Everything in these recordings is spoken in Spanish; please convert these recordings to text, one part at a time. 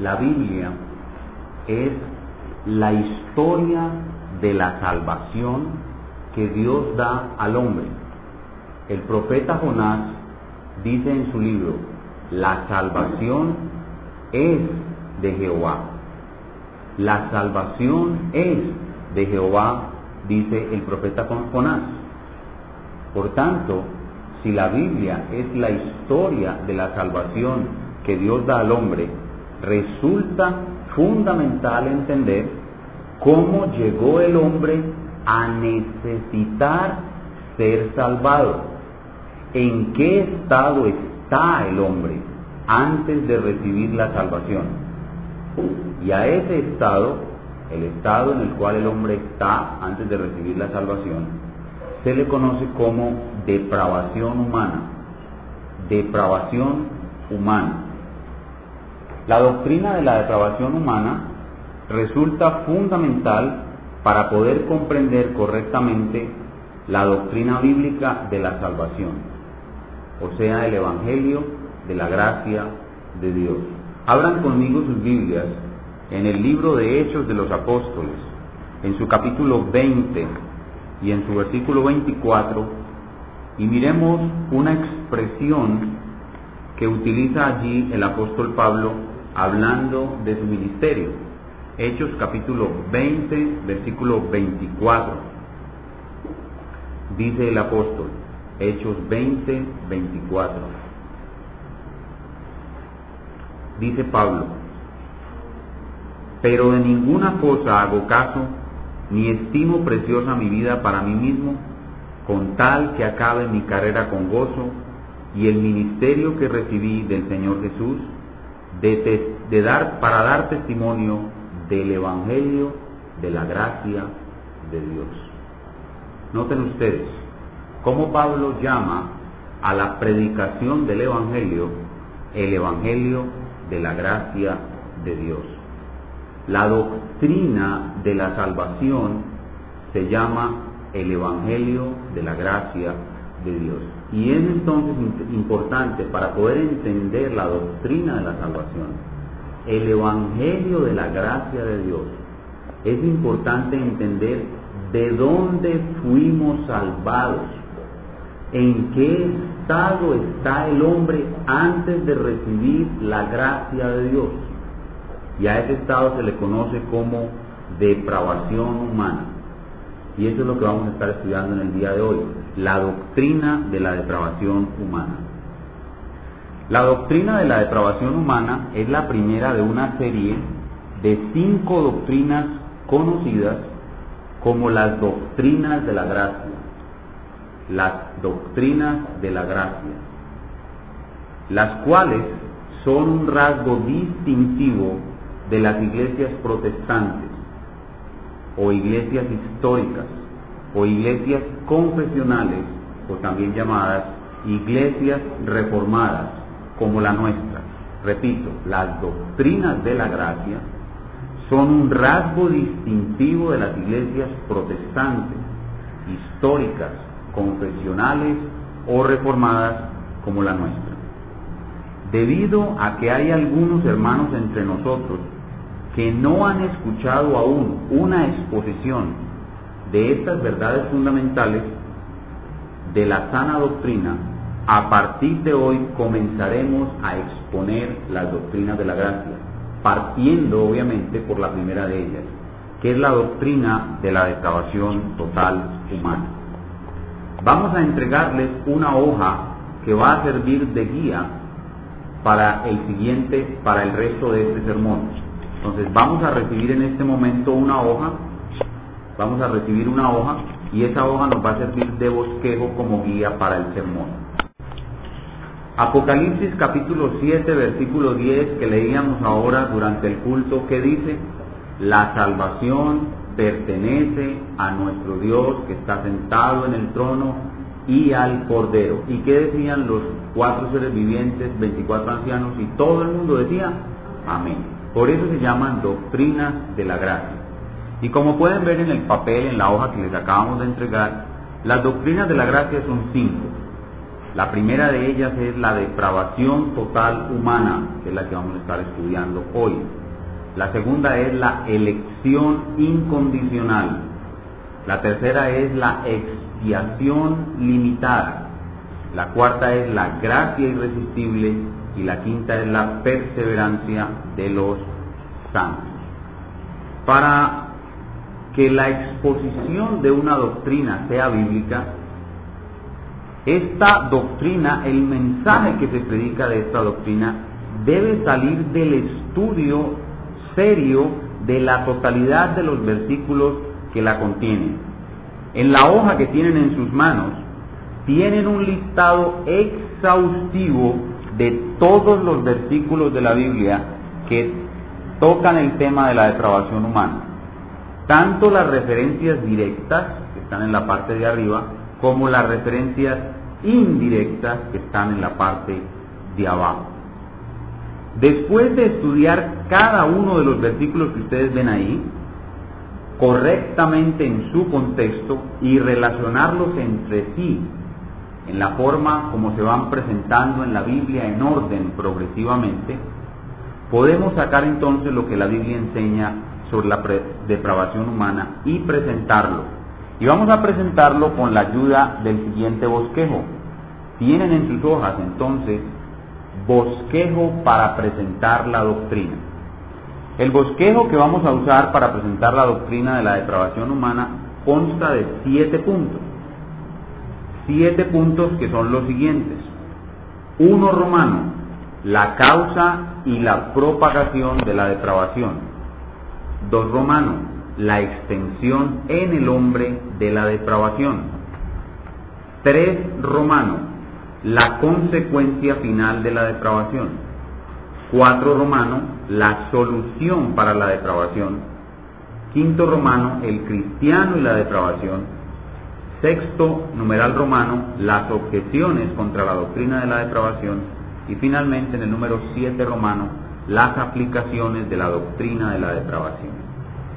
La Biblia es la historia de la salvación que Dios da al hombre. El profeta Jonás dice en su libro, la salvación es de Jehová. La salvación es de Jehová, dice el profeta Jonás. Por tanto, si la Biblia es la historia de la salvación que Dios da al hombre, resulta fundamental entender cómo llegó el hombre a necesitar ser salvado. ¿En qué estado está el hombre antes de recibir la salvación? Y a ese estado, el estado en el cual el hombre está antes de recibir la salvación, se le conoce como depravación humana. Depravación humana. La doctrina de la depravación humana resulta fundamental para poder comprender correctamente la doctrina bíblica de la salvación, o sea, el Evangelio de la gracia de Dios. Abran conmigo sus Biblias en el libro de Hechos de los Apóstoles, en su capítulo 20 y en su versículo 24, y miremos una expresión que utiliza allí el apóstol Pablo hablando de su ministerio. Hechos capítulo 20, versículo 24. Dice el apóstol, Hechos 20, 24. Dice Pablo, pero de ninguna cosa hago caso, ni estimo preciosa mi vida para mí mismo, con tal que acabe mi carrera con gozo y el ministerio que recibí del Señor Jesús de, dar, para dar testimonio del Evangelio de la gracia de Dios. Noten ustedes cómo Pablo llama a la predicación del Evangelio el Evangelio de la gracia de Dios. La doctrina de la salvación se llama el Evangelio de la gracia de Dios. Y es entonces importante para poder entender la doctrina de la salvación, el Evangelio de la gracia de Dios, es importante entender de dónde fuimos salvados, en qué estado está el hombre antes de recibir la gracia de Dios. Y a ese estado se le conoce como depravación humana. Y eso es lo que vamos a estar estudiando en el día de hoy la doctrina de la depravación humana. La doctrina de la depravación humana es la primera de una serie de cinco doctrinas conocidas como las doctrinas de la gracia. Las doctrinas de la gracia, las cuales son un rasgo distintivo de las iglesias protestantes o iglesias históricas o iglesias confesionales, o también llamadas iglesias reformadas, como la nuestra. Repito, las doctrinas de la gracia son un rasgo distintivo de las iglesias protestantes, históricas, confesionales o reformadas como la nuestra. Debido a que hay algunos hermanos entre nosotros que no han escuchado aún una exposición de estas verdades fundamentales de la sana doctrina, a partir de hoy comenzaremos a exponer las doctrinas de la gracia, partiendo obviamente por la primera de ellas, que es la doctrina de la depravación total humana. Vamos a entregarles una hoja que va a servir de guía para el siguiente, para el resto de este sermón. Entonces vamos a recibir en este momento una hoja vamos a recibir una hoja y esa hoja nos va a servir de bosquejo como guía para el sermón. Apocalipsis capítulo 7, versículo 10 que leíamos ahora durante el culto, que dice, la salvación pertenece a nuestro Dios que está sentado en el trono y al Cordero. ¿Y qué decían los cuatro seres vivientes, 24 ancianos? Y todo el mundo decía, amén. Por eso se llaman doctrinas de la gracia. Y como pueden ver en el papel, en la hoja que les acabamos de entregar, las doctrinas de la gracia son cinco. La primera de ellas es la depravación total humana, que es la que vamos a estar estudiando hoy. La segunda es la elección incondicional. La tercera es la expiación limitada. La cuarta es la gracia irresistible y la quinta es la perseverancia de los santos. Para que la exposición de una doctrina sea bíblica, esta doctrina, el mensaje que se predica de esta doctrina, debe salir del estudio serio de la totalidad de los versículos que la contienen. En la hoja que tienen en sus manos, tienen un listado exhaustivo de todos los versículos de la Biblia que tocan el tema de la depravación humana. Tanto las referencias directas, que están en la parte de arriba, como las referencias indirectas que están en la parte de abajo. Después de estudiar cada uno de los versículos que ustedes ven ahí, correctamente en su contexto y relacionarlos entre sí en la forma como se van presentando en la Biblia en orden progresivamente, podemos sacar entonces lo que la Biblia enseña sobre la depravación humana y presentarlo. Y vamos a presentarlo con la ayuda del siguiente bosquejo. Tienen en sus hojas entonces bosquejo para presentar la doctrina. El bosquejo que vamos a usar para presentar la doctrina de la depravación humana consta de siete puntos. Siete puntos que son los siguientes. Uno romano, la causa y la propagación de la depravación. Dos romano, la extensión en el hombre de la depravación. Tres romano, la consecuencia final de la depravación. Cuatro romano, la solución para la depravación. Quinto romano, el cristiano y la depravación. Sexto, numeral romano, las objeciones contra la doctrina de la depravación. Y finalmente, en el número siete romano, las aplicaciones de la doctrina de la depravación.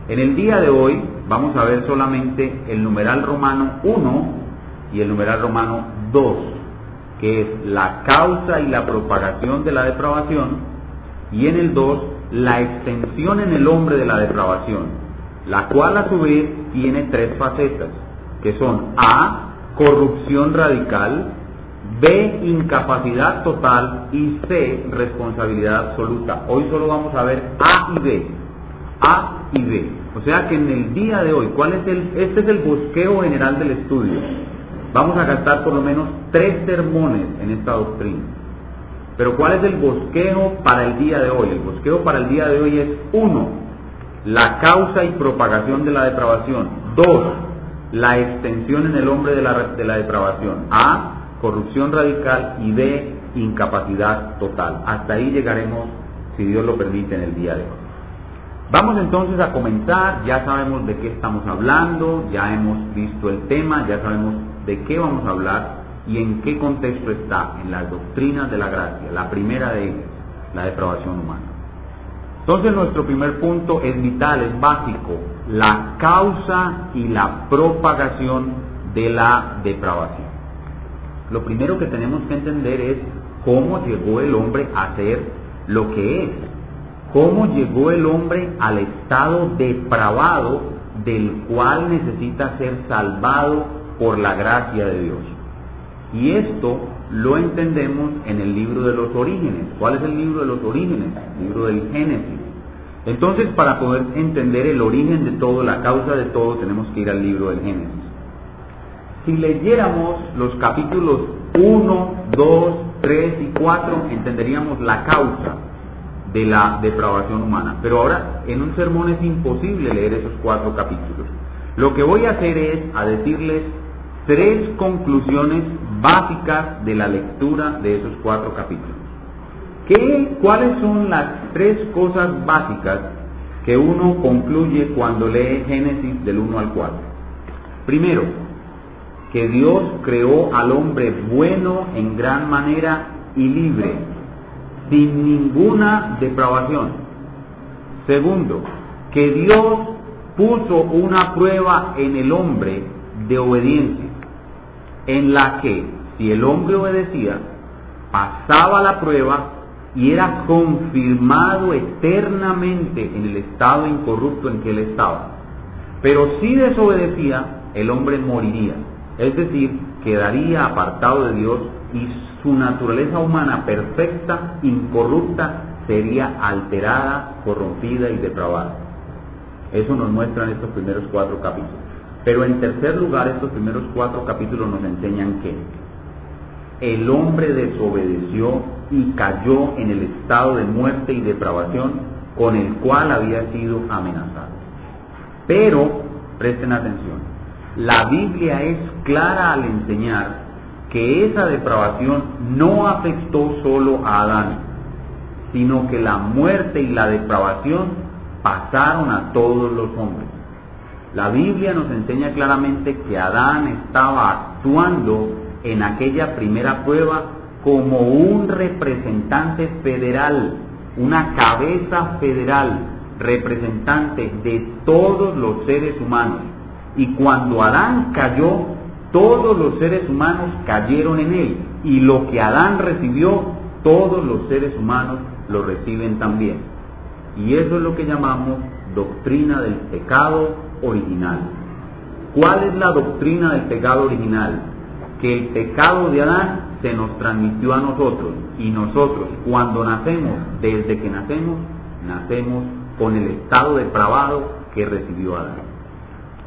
En el día de hoy vamos a ver solamente el numeral romano 1 y el numeral romano 2 que es la causa y la propagación de la depravación, y en el 2, la extensión en el hombre de la depravación, la cual a su vez tiene tres facetas, que son A, corrupción radical, B, incapacidad total y C, responsabilidad absoluta. Hoy solo vamos a ver A y B. A y B. O sea que en el día de hoy, ¿cuál es el, este es el bosqueo general del estudio. Vamos a gastar por lo menos tres sermones en esta doctrina. Pero ¿cuál es el bosquejo para el día de hoy? El bosquejo para el día de hoy es uno, la causa y propagación de la depravación. Dos, la extensión en el hombre de la, de la depravación. A, corrupción radical y B, incapacidad total. Hasta ahí llegaremos, si Dios lo permite, en el día de hoy. Vamos entonces a comenzar, ya sabemos de qué estamos hablando, ya hemos visto el tema, ya sabemos de qué vamos a hablar y en qué contexto está en las doctrinas de la gracia. La primera de ellas, la depravación humana. Entonces nuestro primer punto es vital, es básico, la causa y la propagación de la depravación. Lo primero que tenemos que entender es cómo llegó el hombre a ser lo que es, cómo llegó el hombre al estado depravado del cual necesita ser salvado por la gracia de Dios. Y esto lo entendemos en el libro de los orígenes. ¿Cuál es el libro de los orígenes? El libro del Génesis. Entonces, para poder entender el origen de todo, la causa de todo, tenemos que ir al libro del Génesis. Si leyéramos los capítulos 1, 2, 3 y 4, entenderíamos la causa de la depravación humana. Pero ahora, en un sermón es imposible leer esos cuatro capítulos. Lo que voy a hacer es a decirles tres conclusiones básicas de la lectura de esos cuatro capítulos. ¿Qué, ¿Cuáles son las tres cosas básicas que uno concluye cuando lee Génesis del 1 al 4? Primero, que Dios creó al hombre bueno en gran manera y libre, sin ninguna depravación. Segundo, que Dios puso una prueba en el hombre de obediencia en la que Si el hombre obedecía, pasaba la prueba y era confirmado eternamente en el estado incorrupto en que él estaba. Pero si desobedecía, el hombre moriría, es decir, quedaría apartado de Dios y su naturaleza humana perfecta, incorrupta, sería alterada, corrompida y depravada. Eso nos muestran estos primeros cuatro capítulos. Pero en tercer lugar, estos primeros cuatro capítulos nos enseñan que el hombre desobedeció y cayó en el estado de muerte y depravación con el cual había sido amenazado. Pero, presten atención, la Biblia es clara al enseñar que esa depravación no afectó solo a Adán, sino que la muerte y la depravación pasaron a todos los hombres. La Biblia nos enseña claramente que Adán estaba actuando en aquella primera prueba como un representante federal, una cabeza federal, representante de todos los seres humanos. Y cuando Adán cayó, todos los seres humanos cayeron en él. Y lo que Adán recibió, todos los seres humanos lo reciben también. Y eso es lo que llamamos doctrina del pecado original. ¿Cuál es la doctrina del pecado original? Que el pecado de Adán se nos transmitió a nosotros y nosotros cuando nacemos, desde que nacemos, nacemos con el estado depravado que recibió Adán.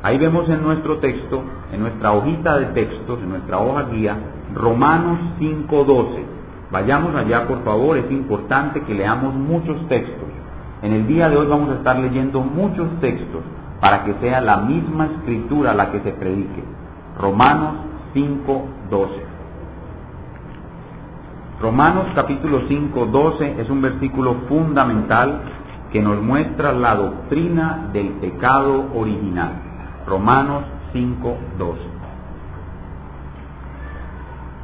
Ahí vemos en nuestro texto, en nuestra hojita de textos, en nuestra hoja guía, Romanos 5.12. Vayamos allá, por favor, es importante que leamos muchos textos. En el día de hoy vamos a estar leyendo muchos textos para que sea la misma escritura la que se predique. Romanos 5.12. Romanos capítulo 5, 12 es un versículo fundamental que nos muestra la doctrina del pecado original. Romanos 5, 12.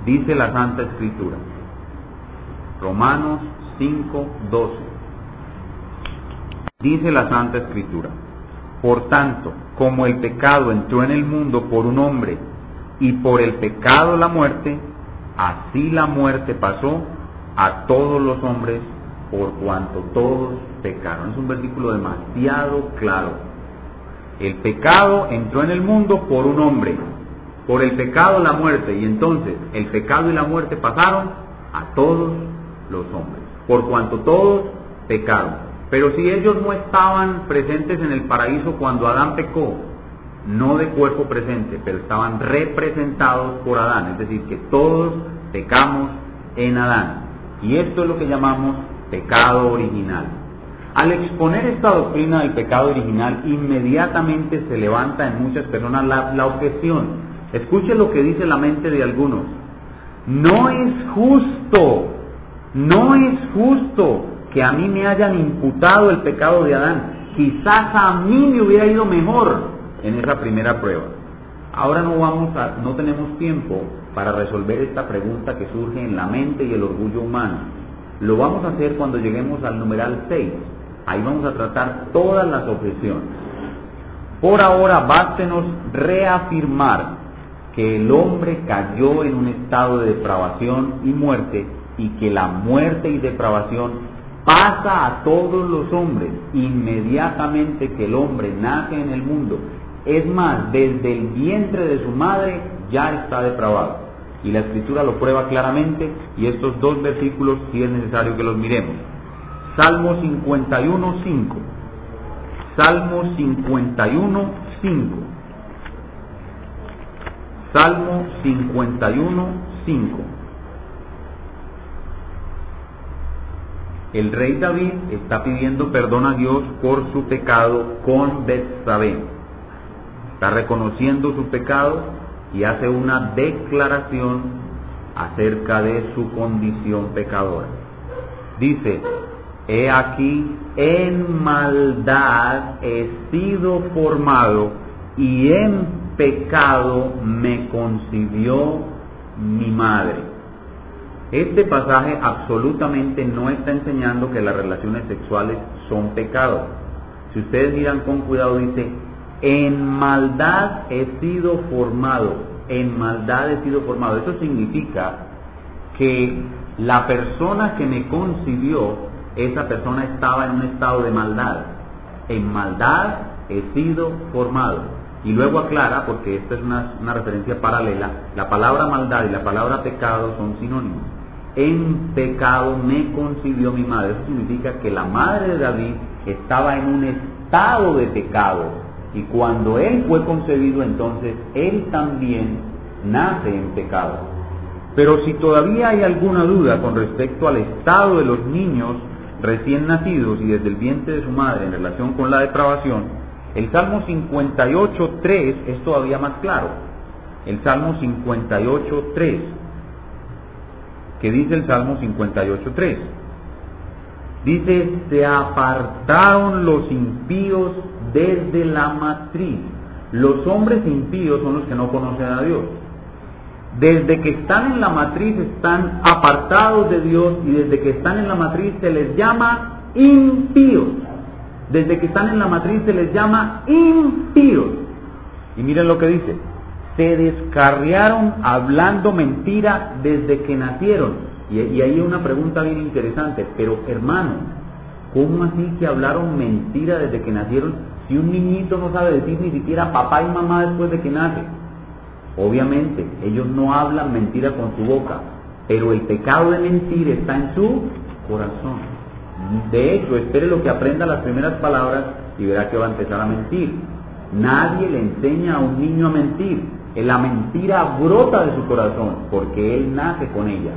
Dice la Santa Escritura. Romanos 5, 12. Dice la Santa Escritura, por tanto, como el pecado entró en el mundo por un hombre y por el pecado la muerte, así la muerte pasó a todos los hombres por cuanto todos pecaron. Es un versículo demasiado claro. El pecado entró en el mundo por un hombre, por el pecado la muerte, y entonces el pecado y la muerte pasaron a todos los hombres, por cuanto todos pecaron. Pero si ellos no estaban presentes en el paraíso cuando Adán pecó, no de cuerpo presente, pero estaban representados por Adán, es decir, que todos pecamos en Adán. Y esto es lo que llamamos pecado original. Al exponer esta doctrina del pecado original, inmediatamente se levanta en muchas personas la, objeción. Escuche lo que dice la mente de algunos. No es justo, no es justo que a mí me hayan imputado el pecado de Adán. Quizás a mí me hubiera ido mejor en esa primera prueba. Ahora no vamos a, no tenemos tiempo para resolver esta pregunta que surge en la mente y el orgullo humano. Lo vamos a hacer cuando lleguemos al numeral 6. Ahí vamos a tratar todas las objeciones. Por ahora, bástenos reafirmar que el hombre cayó en un estado de depravación y muerte y que la muerte y depravación pasa a todos los hombres inmediatamente que el hombre nace en el mundo. Es más, desde el vientre de su madre ya está depravado. Y la escritura lo prueba claramente y estos dos versículos sí es necesario que los miremos. Salmo 51, 5. Salmo 51, 5. Salmo 51, 5. El rey David está pidiendo perdón a Dios por su pecado con Betsabé. Está reconociendo su pecado y hace una declaración acerca de su condición pecadora. Dice, he aquí, en maldad he sido formado y en pecado me concibió mi madre. Este pasaje absolutamente no está enseñando que las relaciones sexuales son pecado. Si ustedes miran con cuidado, dice, en maldad he sido formado, en maldad he sido formado. Eso significa que la persona que me concibió, esa persona estaba en un estado de maldad. En maldad he sido formado. Y luego aclara, porque esta es una, una referencia paralela, la palabra maldad y la palabra pecado son sinónimos. En pecado me concibió mi madre. Eso significa que la madre de David estaba en un estado de pecado. Y cuando él fue concebido, entonces él también nace en pecado. Pero si todavía hay alguna duda con respecto al estado de los niños recién nacidos y desde el vientre de su madre en relación con la depravación, el Salmo 58.3 es todavía más claro. El Salmo 58.3. ¿Qué dice el Salmo 58.3? Dice, se apartaron los impíos desde la matriz. Los hombres impíos son los que no conocen a Dios. Desde que están en la matriz están apartados de Dios y desde que están en la matriz se les llama impíos desde que están en la matriz se les llama impíos. Y miren lo que dice, se descarriaron hablando mentira desde que nacieron. Y, y ahí una pregunta bien interesante, pero hermano, ¿cómo así que hablaron mentira desde que nacieron si un niñito no sabe decir ni siquiera papá y mamá después de que nace? Obviamente, ellos no hablan mentira con su boca, pero el pecado de mentir está en su corazón. De hecho, espere lo que aprenda las primeras palabras y verá que va a empezar a mentir. Nadie le enseña a un niño a mentir. La mentira brota de su corazón porque él nace con ella.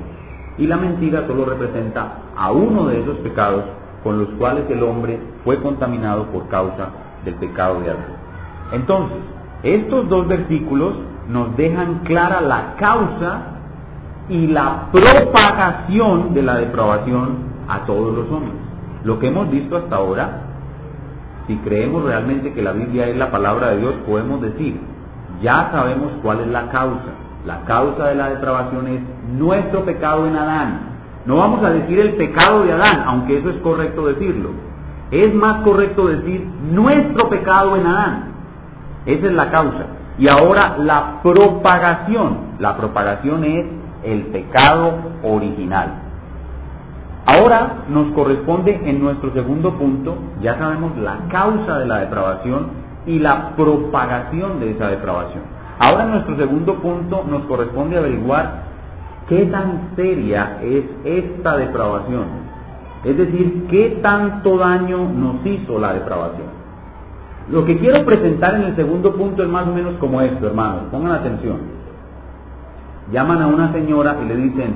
Y la mentira solo representa a uno de esos pecados con los cuales el hombre fue contaminado por causa del pecado de Adán. Entonces, estos dos versículos nos dejan clara la causa y la propagación de la depravación a todos los hombres. Lo que hemos visto hasta ahora, si creemos realmente que la Biblia es la palabra de Dios, podemos decir, ya sabemos cuál es la causa. La causa de la depravación es nuestro pecado en Adán. No vamos a decir el pecado de Adán, aunque eso es correcto decirlo. Es más correcto decir nuestro pecado en Adán. Esa es la causa. Y ahora la propagación. La propagación es el pecado original. Ahora nos corresponde en nuestro segundo punto, ya sabemos la causa de la depravación y la propagación de esa depravación. Ahora nuestro segundo punto nos corresponde averiguar qué tan seria es esta depravación. Es decir, qué tanto daño nos hizo la depravación. Lo que quiero presentar en el segundo punto es más o menos como esto, hermanos. Pongan atención. Llaman a una señora y le dicen,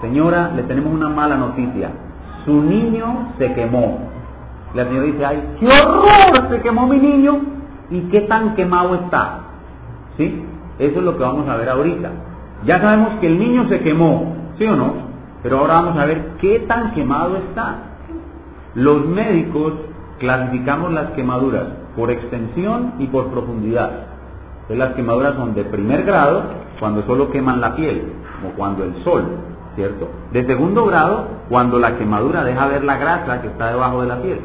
señora, le tenemos una mala noticia. Su niño se quemó. La señora dice, ay, qué horror, se quemó mi niño. ¿Y qué tan quemado está? ¿Sí? Eso es lo que vamos a ver ahorita. Ya sabemos que el niño se quemó, ¿sí o no? Pero ahora vamos a ver qué tan quemado está. Los médicos clasificamos las quemaduras por extensión y por profundidad. Entonces las quemaduras son de primer grado, cuando solo queman la piel, como cuando el sol. ¿cierto? De segundo grado, cuando la quemadura deja ver la grasa que está debajo de la piel.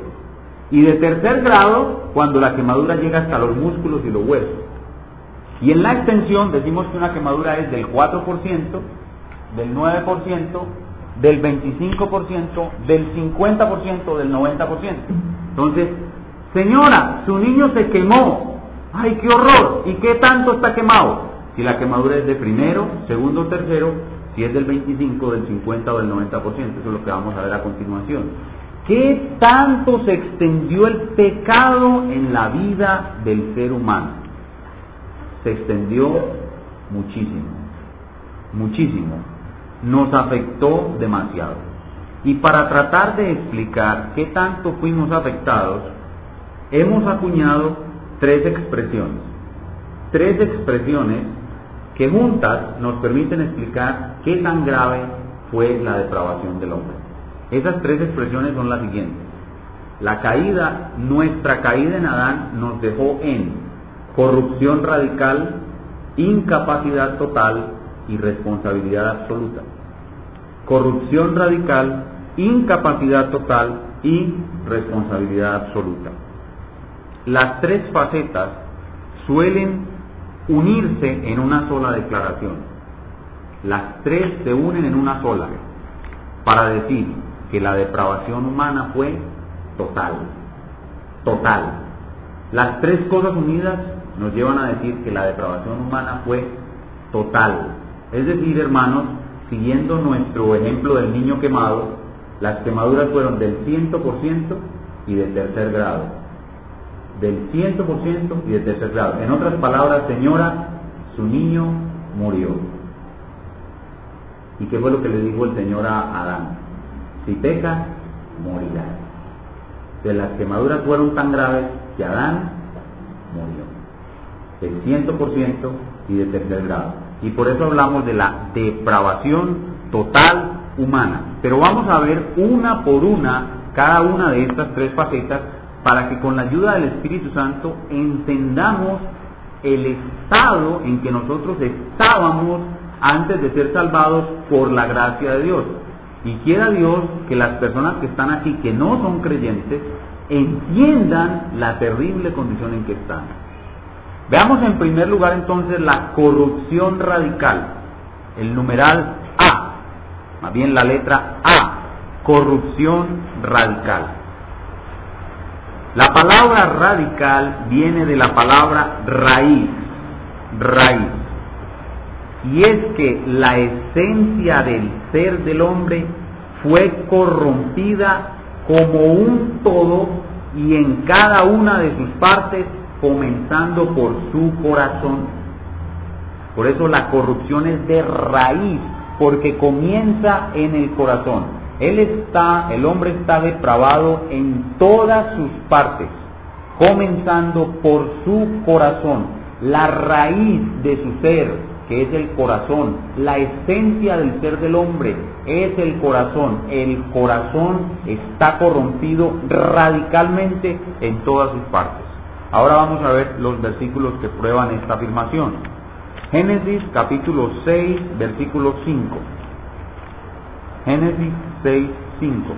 Y de tercer grado, cuando la quemadura llega hasta los músculos y los huesos. Y en la extensión decimos que una quemadura es del 4%, del 9%, del 25%, del 50%, del 90%. Entonces, señora, su niño se quemó. ¡Ay, qué horror! ¿Y qué tanto está quemado? Si la quemadura es de primero, segundo o tercero, si es del 25, del 50 o del 90%, eso es lo que vamos a ver a continuación. ¿Qué tanto se extendió el pecado en la vida del ser humano? Se extendió muchísimo, muchísimo. Nos afectó demasiado. Y para tratar de explicar qué tanto fuimos afectados, hemos acuñado tres expresiones. Tres expresiones que juntas nos permiten explicar qué tan grave fue la depravación del hombre. Esas tres expresiones son las siguientes. La caída, nuestra caída en Adán nos dejó en corrupción radical, incapacidad total y responsabilidad absoluta. Corrupción radical, incapacidad total y responsabilidad absoluta. Las tres facetas suelen unirse en una sola declaración. Las tres se unen en una sola para decir que la depravación humana fue total. Total. Las tres cosas unidas nos llevan a decir que la depravación humana fue total. Es decir, hermanos, siguiendo nuestro ejemplo del niño quemado, las quemaduras fueron del 100% y de tercer grado. Del 100% y de tercer grado. En otras palabras, señora, su niño murió. ¿Y qué fue lo que le dijo el Señor a Adán? Si pecas, morirás. De las quemaduras fueron tan graves que Adán murió. Del 100% y de tercer grado. Y por eso hablamos de la depravación total humana. Pero vamos a ver una por una cada una de estas tres facetas para que con la ayuda del Espíritu Santo entendamos el estado en que nosotros estábamos antes de ser salvados por la gracia de Dios. Y quiera Dios que las personas que están aquí, que no son creyentes, entiendan la terrible condición en que están. Veamos en primer lugar entonces la corrupción radical, el numeral A, más bien la letra A, corrupción radical. La palabra radical viene de la palabra raíz, raíz. Y es que la esencia del ser del hombre fue corrompida como un todo y en cada una de sus partes, comenzando por su corazón. Por eso la corrupción es de raíz, porque comienza en el corazón. Él está, el hombre está depravado en todas sus partes, comenzando por su corazón, la raíz de su ser, que es el corazón. La esencia del ser del hombre es el corazón. El corazón está corrompido radicalmente en todas sus partes. Ahora vamos a ver los versículos que prueban esta afirmación. Génesis capítulo 6, versículo 5. Génesis 6, 5.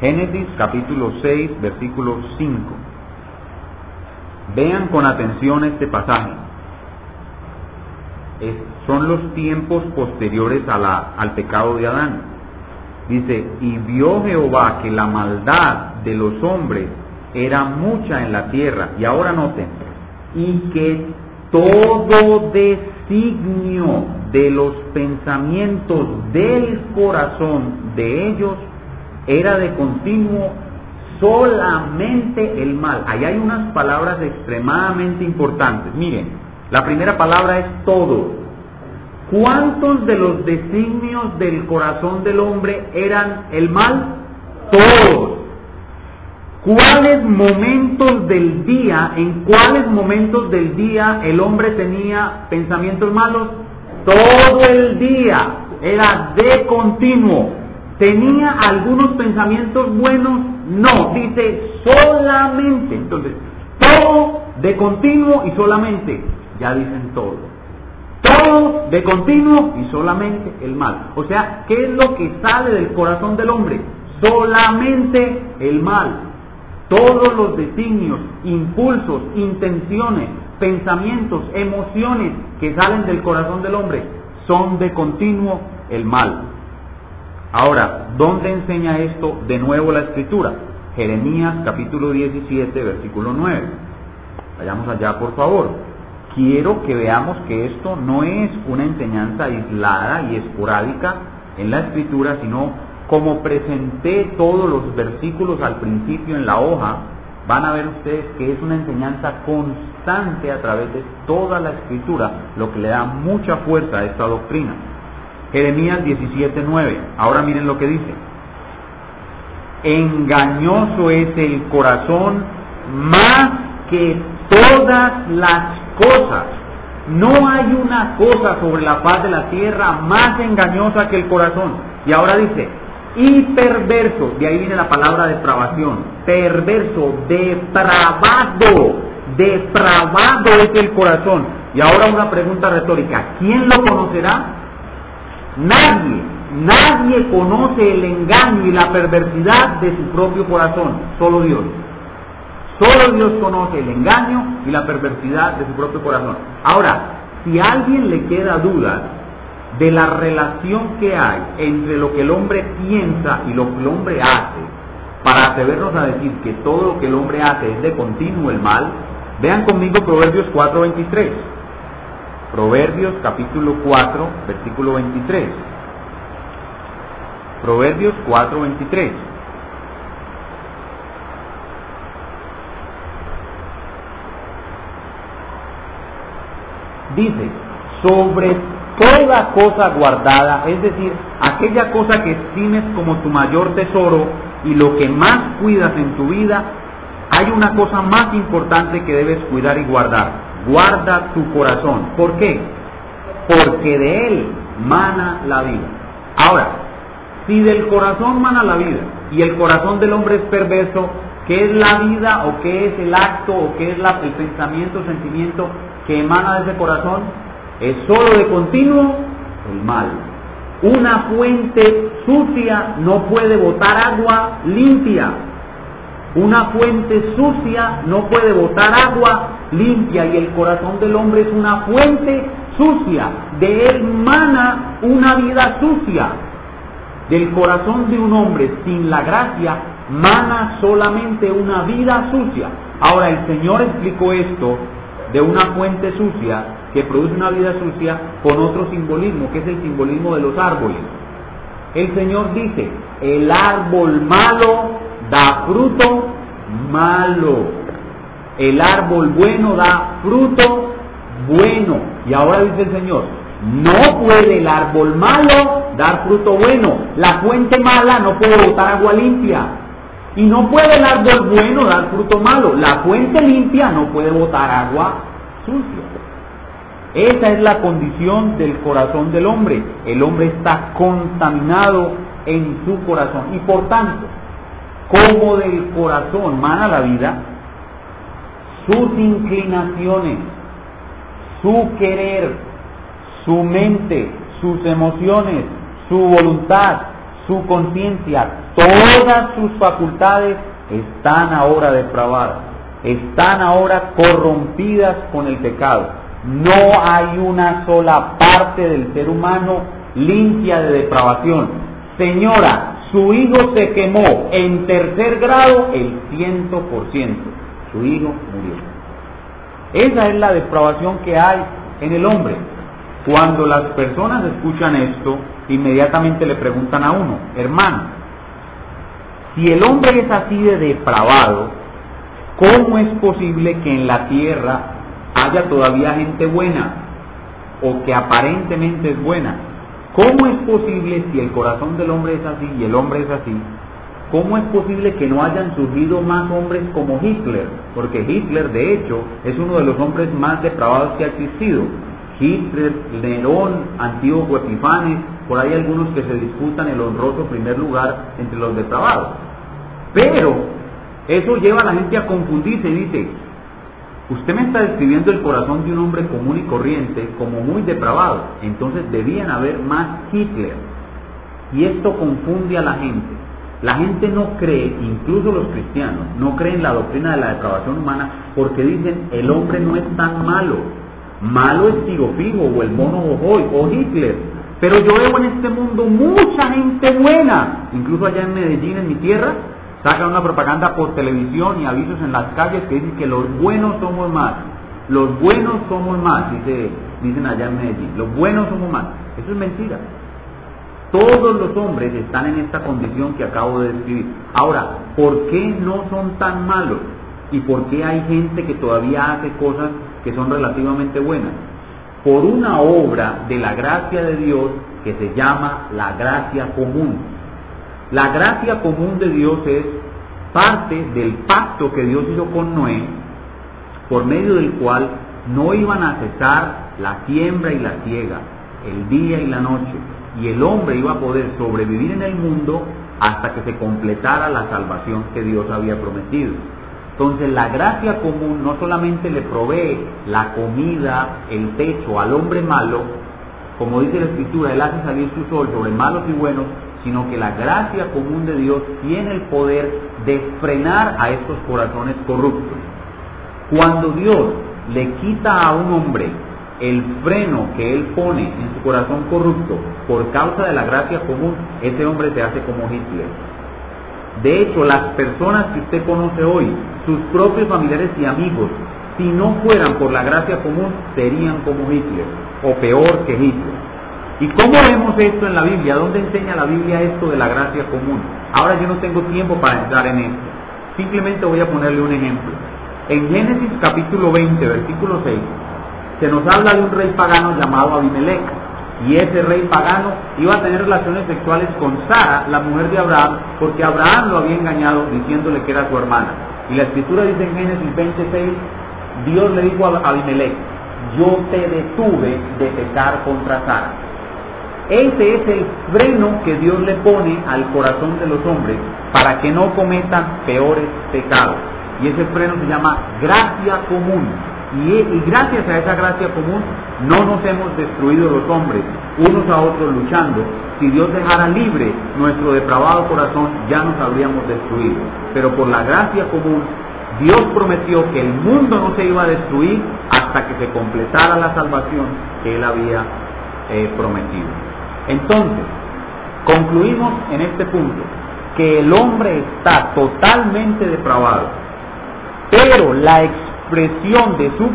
Génesis capítulo 6, versículo 5. Vean con atención este pasaje. son los tiempos posteriores al pecado de Adán. Dice, y vio Jehová que la maldad de los hombres era mucha en la tierra. Y ahora noten, y que todo designio de los pensamientos del corazón de ellos era de continuo solamente el mal. Ahí hay unas palabras extremadamente importantes. Miren, la primera palabra es todo. ¿Cuántos de los designios del corazón del hombre eran el mal? Todos. ¿Cuáles momentos del día, en cuáles momentos del día el hombre tenía pensamientos malos? Todo el día, era de continuo. ¿Tenía algunos pensamientos buenos? No, dice solamente. Entonces, todo de continuo y solamente. Ya dicen todo. Todo de continuo y solamente el mal. O sea, ¿qué es lo que sale del corazón del hombre? Solamente el mal. Todos los designios, impulsos, intenciones, pensamientos, emociones que salen del corazón del hombre son de continuo el mal. Ahora, ¿dónde enseña esto de nuevo la escritura? Jeremías capítulo 17, versículo 9. Vayamos allá, por favor. Quiero que veamos que esto no es una enseñanza aislada y esporádica en la escritura, sino como presenté todos los versículos al principio en la hoja, van a ver ustedes que es una enseñanza constante a través de toda la escritura, lo que le da mucha fuerza a esta doctrina. Jeremías 17:9. Ahora miren lo que dice. Engañoso es el corazón más que todas las cosas. No hay una cosa sobre la faz de la tierra más engañosa que el corazón. Y ahora dice, y perverso, de ahí viene la palabra depravación, perverso, depravado, depravado es el corazón. Y ahora una pregunta retórica, ¿quién lo conocerá? Nadie, nadie conoce el engaño y la perversidad de su propio corazón, solo Dios. Solo Dios conoce el engaño y la perversidad de su propio corazón. Ahora, si a alguien le queda duda de la relación que hay entre lo que el hombre piensa y lo que el hombre hace, para atrevernos a decir que todo lo que el hombre hace es de continuo el mal, vean conmigo Proverbios 4:23. Proverbios capítulo 4, versículo 23. Proverbios 4:23. Dice, sobre toda cosa guardada, es decir, aquella cosa que estimes como tu mayor tesoro y lo que más cuidas en tu vida, hay una cosa más importante que debes cuidar y guardar. Guarda tu corazón. ¿Por qué? Porque de él mana la vida. Ahora, si del corazón mana la vida y el corazón del hombre es perverso, ¿qué es la vida o qué es el acto o qué es el pensamiento, sentimiento que emana de ese corazón? Es solo de continuo el mal. Una fuente sucia no puede botar agua limpia. Una fuente sucia no puede botar agua limpia y el corazón del hombre es una fuente sucia. De él mana una vida sucia. Del corazón de un hombre sin la gracia mana solamente una vida sucia. Ahora el Señor explicó esto de una fuente sucia que produce una vida sucia con otro simbolismo, que es el simbolismo de los árboles. El Señor dice, el árbol malo da fruto malo. El árbol bueno da fruto bueno. Y ahora dice el Señor, no puede el árbol malo dar fruto bueno. La fuente mala no puede botar agua limpia. Y no puede el árbol bueno dar fruto malo. La fuente limpia no puede botar agua sucia. Esa es la condición del corazón del hombre. El hombre está contaminado en su corazón. Y por tanto, como del corazón mana la vida, sus inclinaciones, su querer, su mente, sus emociones, su voluntad, su conciencia, todas sus facultades están ahora depravadas, están ahora corrompidas con el pecado. No hay una sola parte del ser humano limpia de depravación. Señora, su hijo se quemó en tercer grado el ciento por ciento. Su hijo murió. Esa es la depravación que hay en el hombre. Cuando las personas escuchan esto, inmediatamente le preguntan a uno, hermano, si el hombre es así de depravado, ¿cómo es posible que en la tierra haya todavía gente buena o que aparentemente es buena? ¿Cómo es posible si el corazón del hombre es así y el hombre es así? ¿Cómo es posible que no hayan surgido más hombres como Hitler? Porque Hitler, de hecho, es uno de los hombres más depravados que ha existido. Hitler, Nerón, Antíoco Epifanes, por ahí algunos que se disputan el honroso primer lugar entre los depravados. Pero eso lleva a la gente a confundirse y dice, usted me está describiendo el corazón de un hombre común y corriente como muy depravado, entonces debían haber más Hitler. Y esto confunde a la gente. La gente no cree, incluso los cristianos, no creen la doctrina de la depravación humana porque dicen el hombre no es tan malo, Malo es Tiro Fijo o el mono Jojoy o Hitler. Pero yo veo en este mundo mucha gente buena. Incluso allá en Medellín, en mi tierra, sacan una propaganda por televisión y avisos en las calles que dicen que los buenos somos más. Los buenos somos más, dice, dicen allá en Medellín. Los buenos somos más. Eso es mentira. Todos los hombres están en esta condición que acabo de describir. Ahora, ¿por qué no son tan malos? ¿Y por qué hay gente que todavía hace cosas que son relativamente buenas? Por una obra de la gracia de Dios que se llama la gracia común. La gracia común de Dios es parte del pacto que Dios hizo con Noé, por medio del cual no iban a cesar la siembra y la ciega, el día y la noche, y el hombre iba a poder sobrevivir en el mundo hasta que se completara la salvación que Dios había prometido. Entonces la gracia común no solamente le provee la comida, el techo al hombre malo, como dice la escritura, él hace salir su sol sobre malos y buenos, sino que la gracia común de Dios tiene el poder de frenar a estos corazones corruptos. Cuando Dios le quita a un hombre el freno que él pone en su corazón corrupto por causa de la gracia común, ese hombre se hace como Hitler. De hecho, las personas que usted conoce hoy, sus propios familiares y amigos, si no fueran por la gracia común, serían como Hitler, o peor que Hitler. ¿Y cómo vemos esto en la Biblia? ¿Dónde enseña la Biblia esto de la gracia común? Ahora yo no tengo tiempo para entrar en esto. Simplemente voy a ponerle un ejemplo. En Génesis capítulo 20, versículo 6, se nos habla de un rey pagano llamado Abimelech. Y ese rey pagano iba a tener relaciones sexuales con Sara, la mujer de Abraham, porque Abraham lo había engañado diciéndole que era su hermana. Y la escritura dice en Génesis 26, Dios le dijo a Abimelech, yo te detuve de pecar contra Sara. Ese es el freno que Dios le pone al corazón de los hombres para que no cometan peores pecados. Y ese freno se llama gracia común. Y, gracias a esa gracia común no nos hemos destruido los hombres, unos a otros luchando. Si Dios dejara libre nuestro depravado corazón, ya nos habríamos destruido. Pero por la gracia común, Dios prometió que el mundo no se iba a destruir hasta que se completara la salvación que Él había eh, prometido. Entonces, concluimos en este punto que el hombre está totalmente depravado, pero la expresión de su,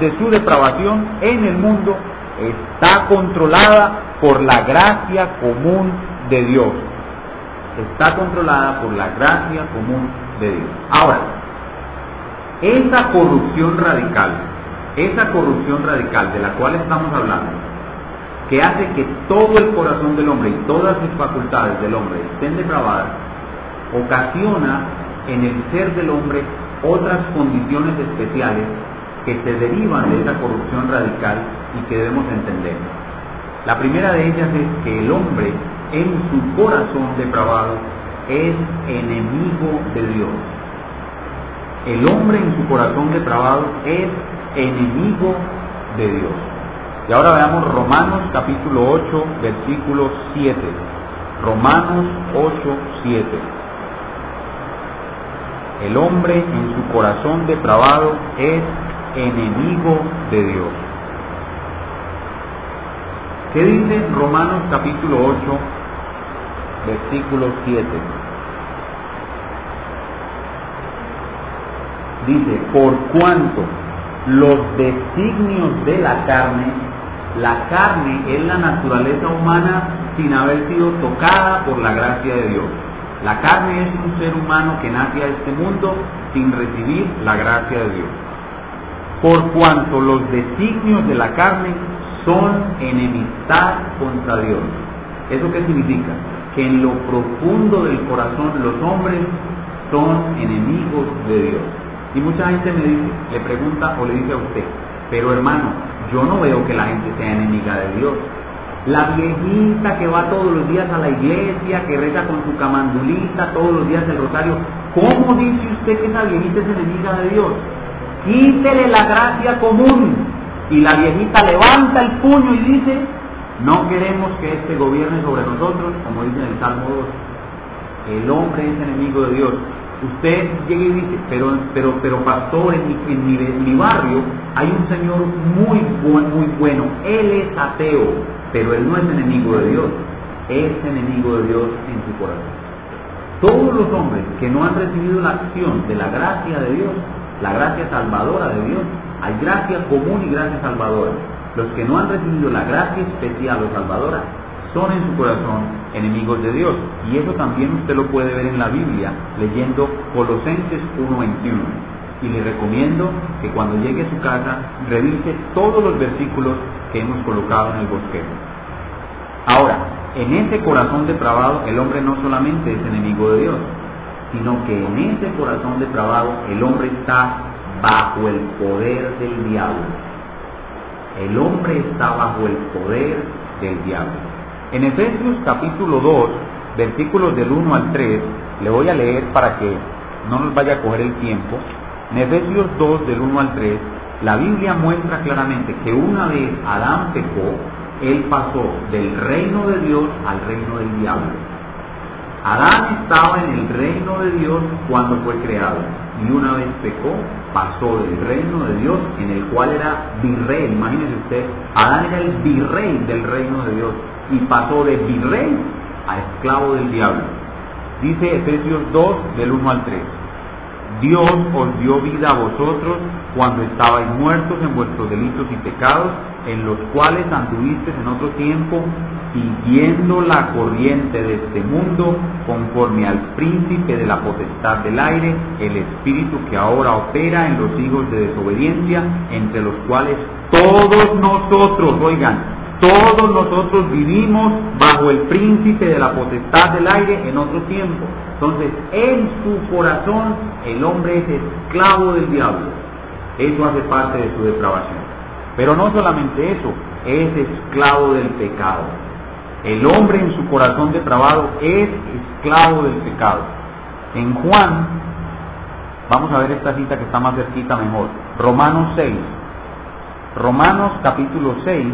de su depravación en el mundo está controlada por la gracia común de Dios. Está controlada por la gracia común de Dios. Ahora, esa corrupción radical, esa corrupción radical de la cual estamos hablando, que hace que todo el corazón del hombre y todas sus facultades del hombre estén depravadas, ocasiona en el ser del hombre otras condiciones especiales que se derivan de esa corrupción radical y que debemos entender. La primera de ellas es que el hombre en su corazón depravado es enemigo de Dios. El hombre en su corazón depravado es enemigo de Dios. Y ahora veamos Romanos capítulo 8, versículo 7. Romanos 8, 7. El hombre en su corazón depravado es enemigo de Dios. ¿Qué dice Romanos capítulo 8, versículo 7? Dice, por cuanto los designios de la carne, la carne es la naturaleza humana sin haber sido tocada por la gracia de Dios. La carne es un ser humano que nace a este mundo sin recibir la gracia de Dios. Por cuanto los designios de la carne son enemistad contra Dios. ¿Eso qué significa? Que en lo profundo del corazón los hombres son enemigos de Dios. Y mucha gente me dice, le pregunta o le dice a usted, pero hermano, yo no veo que la gente sea enemiga de Dios. La viejita que va todos los días a la iglesia, que reza con su camandulita todos los días el rosario, ¿cómo dice usted que esa viejita es enemiga de Dios? Quítele la gracia común. Y la viejita levanta el puño y dice, no queremos que este gobierne sobre nosotros, como dice en el Salmo 2. El hombre es enemigo de Dios. Usted llega y dice, pero, pero, pero pastor, en mi, mi barrio hay un señor muy, muy bueno, él es ateo pero él no es enemigo de Dios, es enemigo de Dios en su corazón. Todos los hombres que no han recibido la acción de la gracia de Dios, la gracia salvadora de Dios, hay gracia común y gracia salvadora. Los que no han recibido la gracia especial o salvadora son en su corazón enemigos de Dios. Y eso también usted lo puede ver en la Biblia leyendo Colosenses 1.21 y le recomiendo que cuando llegue a su casa revise todos los versículos que hemos colocado en el bosquejo. Ahora, en ese corazón depravado el hombre no solamente es enemigo de Dios, sino que en ese corazón depravado el hombre está bajo el poder del diablo. El hombre está bajo el poder del diablo. En Efesios capítulo 2, versículos del 1 al 3, le voy a leer para que no nos vaya a coger el tiempo. En Efesios 2, del 1 al 3, la Biblia muestra claramente que una vez Adán pecó, él pasó del reino de Dios al reino del diablo. Adán estaba en el reino de Dios cuando fue creado y una vez pecó, pasó del reino de Dios en el cual era virrey. Imagínese usted, Adán era el virrey del reino de Dios y pasó de virrey a esclavo del diablo. Dice Efesios 2 del 1 al 3. Dios os dio vida a vosotros cuando estabais muertos en vuestros delitos y pecados, en los cuales anduvisteis en otro tiempo, siguiendo la corriente de este mundo, conforme al príncipe de la potestad del aire, el espíritu que ahora opera en los hijos de desobediencia, entre los cuales todos nosotros, oigan, todos nosotros vivimos bajo el príncipe de la potestad del aire en otro tiempo. Entonces, en su corazón el hombre es esclavo del diablo. Eso hace parte de su depravación. Pero no solamente eso, es esclavo del pecado. El hombre en su corazón depravado es esclavo del pecado. En Juan, vamos a ver esta cita que está más cerquita mejor. Romanos 6. Romanos capítulo 6,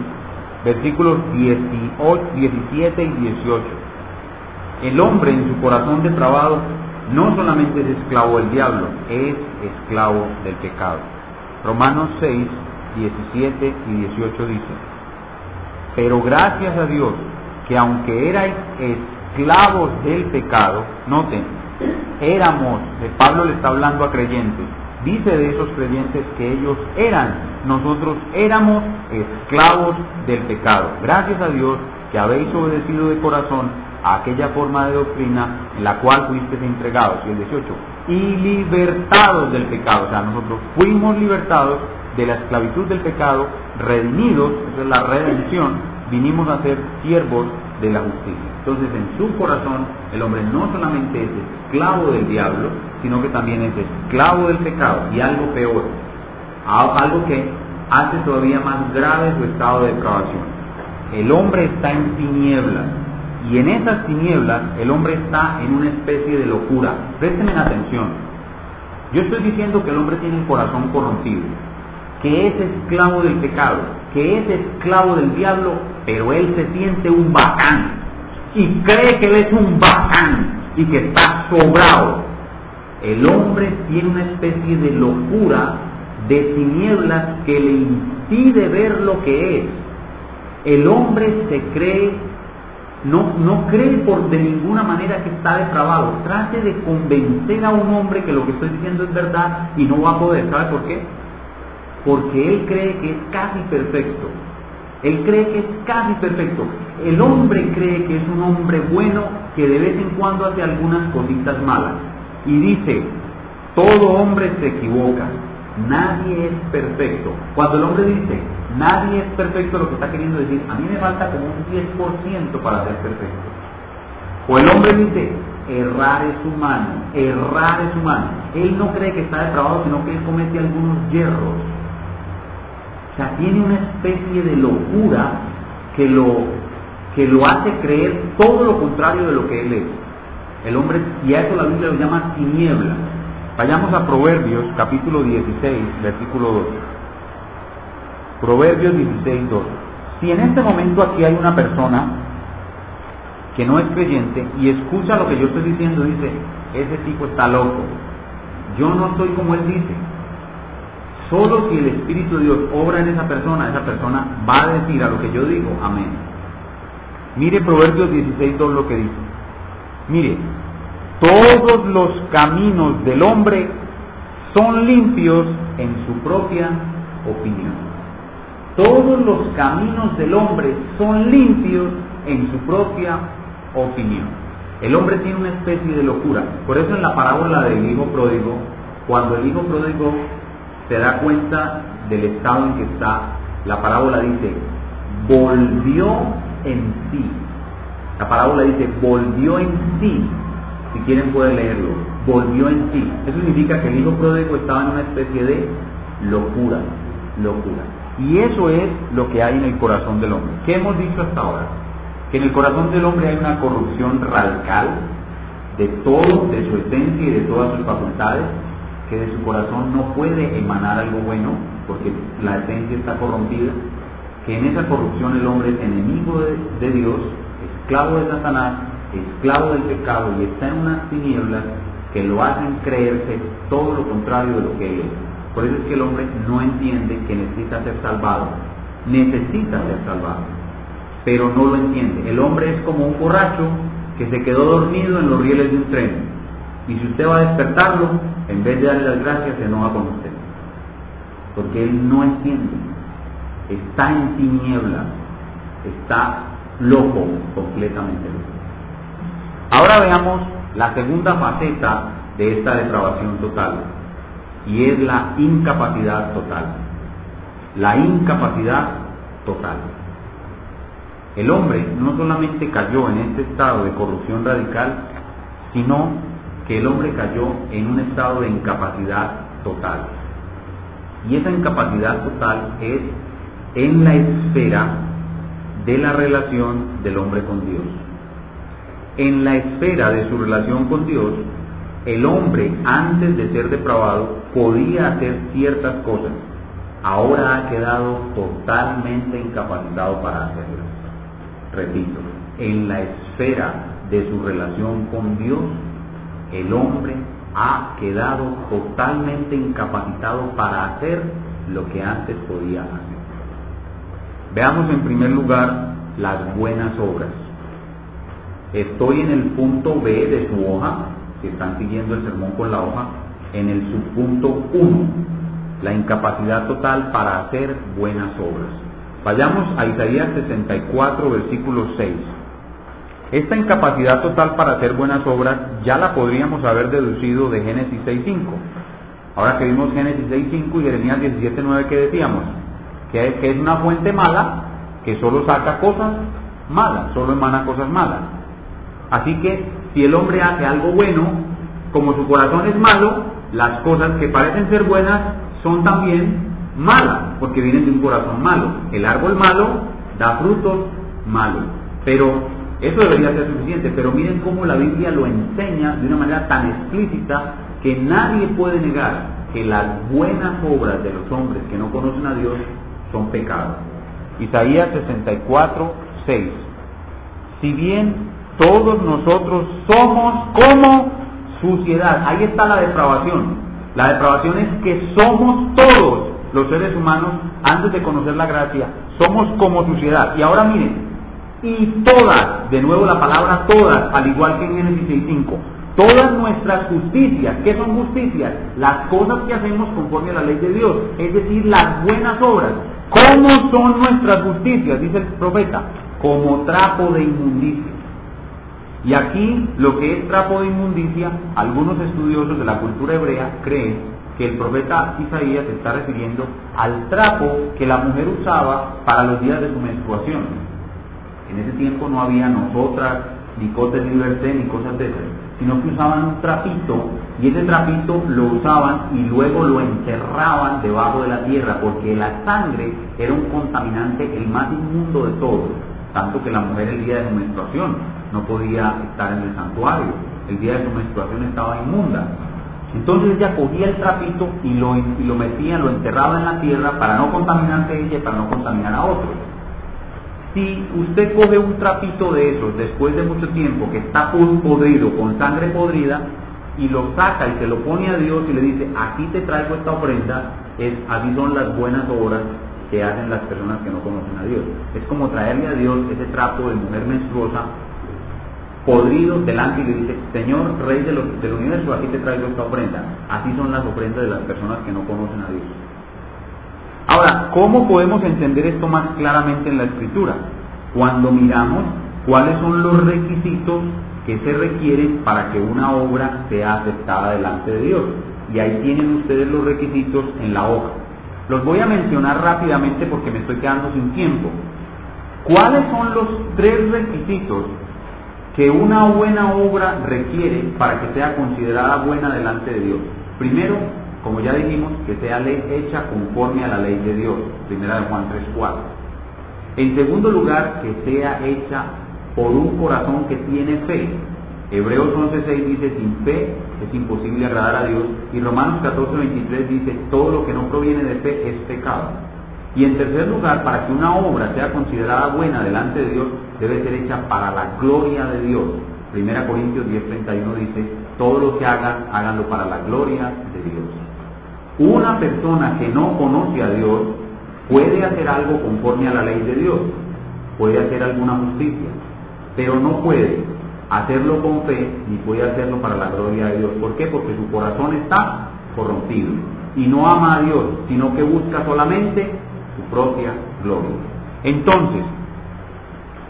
versículos 17 y 18. El hombre en su corazón depravado no solamente es esclavo del diablo, es esclavo del pecado. Romanos 6, 17 y 18 dice, pero gracias a Dios que aunque erais esclavos del pecado, noten, éramos, Pablo le está hablando a creyentes, dice de esos creyentes que ellos eran, nosotros éramos esclavos del pecado. Gracias a Dios que habéis obedecido de corazón a aquella forma de doctrina en la cual fuisteis entregados, y el 18, y libertados del pecado. O sea, nosotros fuimos libertados de la esclavitud del pecado, redimidos, esa es la redención, vinimos a ser siervos de la justicia. Entonces en su corazón el hombre no solamente es esclavo del diablo, sino que también es esclavo del pecado y algo peor, algo que hace todavía más grave su estado de depravación. El hombre está en tinieblas y en esas tinieblas el hombre está en una especie de locura. Présteme atención. Yo estoy diciendo que el hombre tiene el corazón corrompido, que es esclavo del pecado, que es esclavo del diablo, pero él se siente un bacán y cree que él es un bacán y que está sobrado. El hombre tiene una especie de locura, de tinieblas que le impide ver lo que es. El hombre se cree, no, no cree por de ninguna manera que está depravado. Trate de convencer a un hombre que lo que estoy diciendo es verdad y no va a poder. ¿Sabe por qué? Porque él cree que es casi perfecto. Él cree que es casi perfecto. El hombre cree que es un hombre bueno que de vez en cuando hace algunas cositas malas. Y dice, todo hombre se equivoca, nadie es perfecto. Cuando el hombre dice, nadie es perfecto, lo que está queriendo decir, a mí me falta como un 10% para ser perfecto. O el hombre dice, errar es humano, errar es humano. Él no cree que está depravado, sino que él comete algunos hierros o sea, tiene una especie de locura que lo, que lo hace creer todo lo contrario de lo que él es. El hombre, y a eso la Biblia lo llama tiniebla. Vayamos a Proverbios capítulo 16, versículo 2. Proverbios 16, 2. Si en este momento aquí hay una persona que no es creyente y escucha lo que yo estoy diciendo, dice, ese tipo está loco. Yo no soy como él dice. Solo si el Espíritu de Dios obra en esa persona, esa persona va a decir a lo que yo digo, amén. Mire Proverbios 16, 2 lo que dice. Mire, todos los caminos del hombre son limpios en su propia opinión. Todos los caminos del hombre son limpios en su propia opinión. El hombre tiene una especie de locura. Por eso en la parábola del hijo pródigo, cuando el hijo pródigo se da cuenta del estado en que está. La parábola dice, volvió en sí. La parábola dice, volvió en sí. Si quieren pueden leerlo. Volvió en sí. Eso significa que el hijo pródigo estaba en una especie de locura. Locura. Y eso es lo que hay en el corazón del hombre. ¿Qué hemos dicho hasta ahora? Que en el corazón del hombre hay una corrupción radical de todo, de su esencia y de todas sus facultades, que de su corazón no puede emanar algo bueno, porque la esencia está corrompida, que en esa corrupción el hombre es enemigo de, Dios, esclavo de Satanás, esclavo del pecado y está en unas tinieblas que lo hacen creerse todo lo contrario de lo que es. Por eso es que el hombre no entiende que necesita ser salvado. Necesita ser salvado, pero no lo entiende. El hombre es como un borracho que se quedó dormido en los rieles de un tren. Y si usted va a despertarlo, en vez de darle las gracias, se enoja con usted. Porque él no entiende. Está en tinieblas. Está loco, completamente loco. Ahora veamos la segunda faceta de esta depravación total. Y es la incapacidad total. La incapacidad total. El hombre no solamente cayó en este estado de corrupción radical, sino que el hombre cayó en un estado de incapacidad total. Y esa incapacidad total es en la esfera de la relación del hombre con Dios. En la esfera de su relación con Dios, el hombre antes de ser depravado podía hacer ciertas cosas. Ahora ha quedado totalmente incapacitado para hacerlas. Repito, en la esfera de su relación con Dios, el hombre ha quedado totalmente incapacitado para hacer lo que antes podía hacer. Veamos en primer lugar las buenas obras. Estoy en el punto B de su hoja, si están siguiendo el sermón con la hoja, en el subpunto 1, la incapacidad total para hacer buenas obras. Vayamos a Isaías 64, versículo 6. Esta incapacidad total para hacer buenas obras ya la podríamos haber deducido de Génesis 6.5. Ahora que vimos Génesis 6.5 y Jeremías 17.9 que decíamos, que, que es una fuente mala que solo saca cosas malas, solo emana cosas malas. Así que si el hombre hace algo bueno, como su corazón es malo, las cosas que parecen ser buenas son también mala, porque vienen de un corazón malo. El árbol malo da frutos malos. Pero eso debería ser suficiente, pero miren cómo la Biblia lo enseña de una manera tan explícita que nadie puede negar que las buenas obras de los hombres que no conocen a Dios son pecados. Isaías 64, 6. Si bien todos nosotros somos como suciedad, ahí está la depravación. La depravación es que somos todos los seres humanos, antes de conocer la gracia, somos como suciedad. Y ahora miren, y todas, de nuevo la palabra todas, al igual que en Génesis 6.5, todas nuestras justicias, ¿qué son justicias? Las cosas que hacemos conforme a la ley de Dios, es decir, las buenas obras. ¿Cómo son nuestras justicias? Dice el profeta, como trapo de inmundicia. Y aquí lo que es trapo de inmundicia, algunos estudiosos de la cultura hebrea creen que el profeta Isaías se está refiriendo al trapo que la mujer usaba para los días de su menstruación. En ese tiempo no había nosotras, ni cotes liberté, ni cosas de esas, sino que usaban un trapito y ese trapito lo usaban y luego lo enterraban debajo de la tierra porque la sangre era un contaminante el más inmundo de todos, tanto que la mujer el día de su menstruación no podía estar en el santuario, el día de su menstruación estaba inmunda. Entonces ella cogía el trapito y lo, y lo metía, lo enterraba en la tierra para no contaminarse ella y para no contaminar a otros. Si usted coge un trapito de esos después de mucho tiempo que está podrido, con sangre podrida, y lo saca y se lo pone a Dios y le dice, aquí te traigo esta ofrenda, es, así son las buenas obras que hacen las personas que no conocen a Dios. Es como traerle a Dios ese trapo de mujer menstruosa podrido delante y le dice, Señor, Rey del universo, aquí te traigo esta ofrenda. Así son las ofrendas de las personas que no conocen a Dios. Ahora, ¿cómo podemos entender esto más claramente en la Escritura? Cuando miramos cuáles son los requisitos que se requieren para que una obra sea aceptada delante de Dios. Y ahí tienen ustedes los requisitos en la hoja. Los voy a mencionar rápidamente porque me estoy quedando sin tiempo. ¿Cuáles son los tres requisitos que una buena obra requiere para que sea considerada buena delante de Dios. Primero, como ya dijimos, que sea ley hecha conforme a la ley de Dios, primera de Juan 3.4. En segundo lugar, que sea hecha por un corazón que tiene fe. Hebreos 11.6 dice, sin fe es imposible agradar a Dios. Y Romanos 14.23 dice, todo lo que no proviene de fe es pecado. Y en tercer lugar, para que una obra sea considerada buena delante de Dios, debe ser hecha para la gloria de Dios. Primera Corintios 10:31 dice, todo lo que hagan, háganlo para la gloria de Dios. Una persona que no conoce a Dios puede hacer algo conforme a la ley de Dios, puede hacer alguna justicia, pero no puede hacerlo con fe ni puede hacerlo para la gloria de Dios. ¿Por qué? Porque su corazón está corrompido y no ama a Dios, sino que busca solamente su propia gloria. Entonces,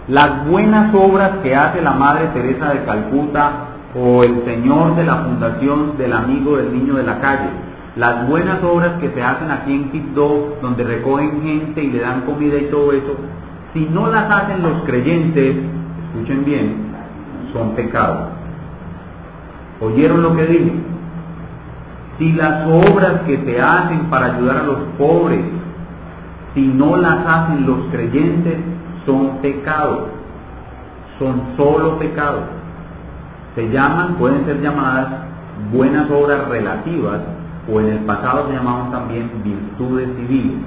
las buenas obras que hace la Madre Teresa de Calcuta o el Señor de la Fundación del Amigo del Niño de la Calle, las buenas obras que se hacen aquí en Quito, donde recogen gente y le dan comida y todo eso, si no las hacen los creyentes, escuchen bien, son pecados. ¿Oyeron lo que dije? Si las obras que se hacen para ayudar a los pobres, si no las hacen los creyentes, son pecados. Son solo pecados. Se llaman, pueden ser llamadas buenas obras relativas o en el pasado se llamaban también virtudes civiles.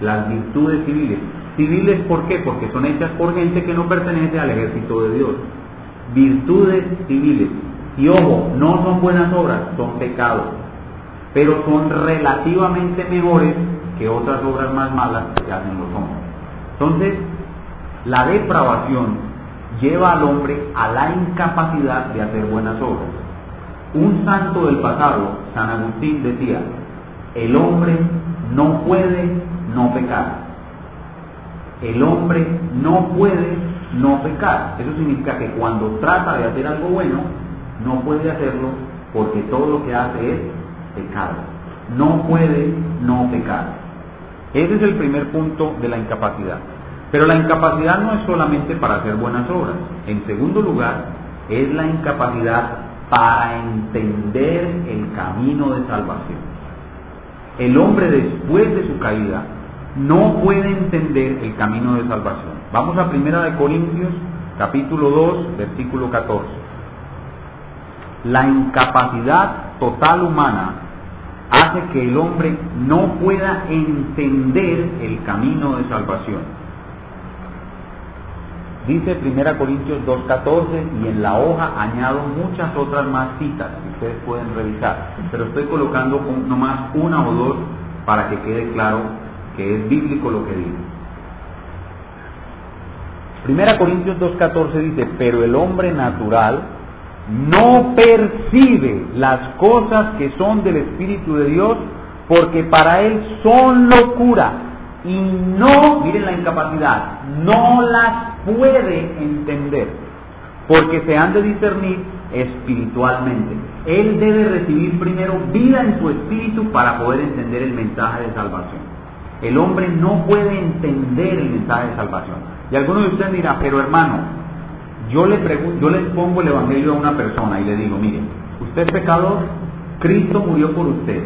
Las virtudes civiles. Civiles, ¿por qué? Porque son hechas por gente que no pertenece al ejército de Dios. Virtudes civiles. Y ojo, no son buenas obras, son pecados. Pero son relativamente mejores que otras obras más malas que hacen los hombres. Entonces, la depravación lleva al hombre a la incapacidad de hacer buenas obras. Un santo del pasado, San Agustín, decía, el hombre no puede no pecar. El hombre no puede no pecar. Eso significa que cuando trata de hacer algo bueno, no puede hacerlo porque todo lo que hace es pecado. No puede no pecar. Ese es el primer punto de la incapacidad. Pero la incapacidad no es solamente para hacer buenas obras. En segundo lugar, es la incapacidad para entender el camino de salvación. El hombre después de su caída no puede entender el camino de salvación. Vamos a Primera de Corintios, capítulo 2, versículo 14. La incapacidad total humana hace que el hombre no pueda entender el camino de salvación. Dice 1 Corintios 2.14 y en la hoja añado muchas otras más citas que ustedes pueden revisar, pero estoy colocando nomás una o dos para que quede claro que es bíblico lo que dice. 1 Corintios 2.14 dice, pero el hombre natural no percibe las cosas que son del Espíritu de Dios porque para él son locura y no, miren la incapacidad, no las puede entender, porque se han de discernir espiritualmente. Él debe recibir primero vida en su espíritu para poder entender el mensaje de salvación. El hombre no puede entender el mensaje de salvación. Y algunos de ustedes dirán, pero hermano, yo le, pregunto, yo pongo el evangelio a una persona y le digo, mire, usted es pecador, Cristo murió por usted.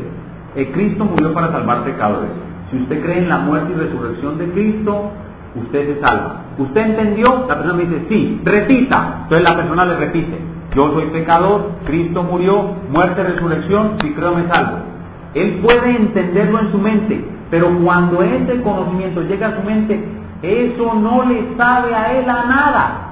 El Cristo murió para salvar pecadores. Si usted cree en la muerte y resurrección de Cristo, usted se salva. ¿Usted entendió? La persona me dice, sí, repita. Entonces la persona le repite, yo soy pecador, Cristo murió, muerte, resurrección, si creo me salvo. Él puede entenderlo en su mente, pero cuando ese conocimiento llega a su mente, eso no le sabe a él a nada.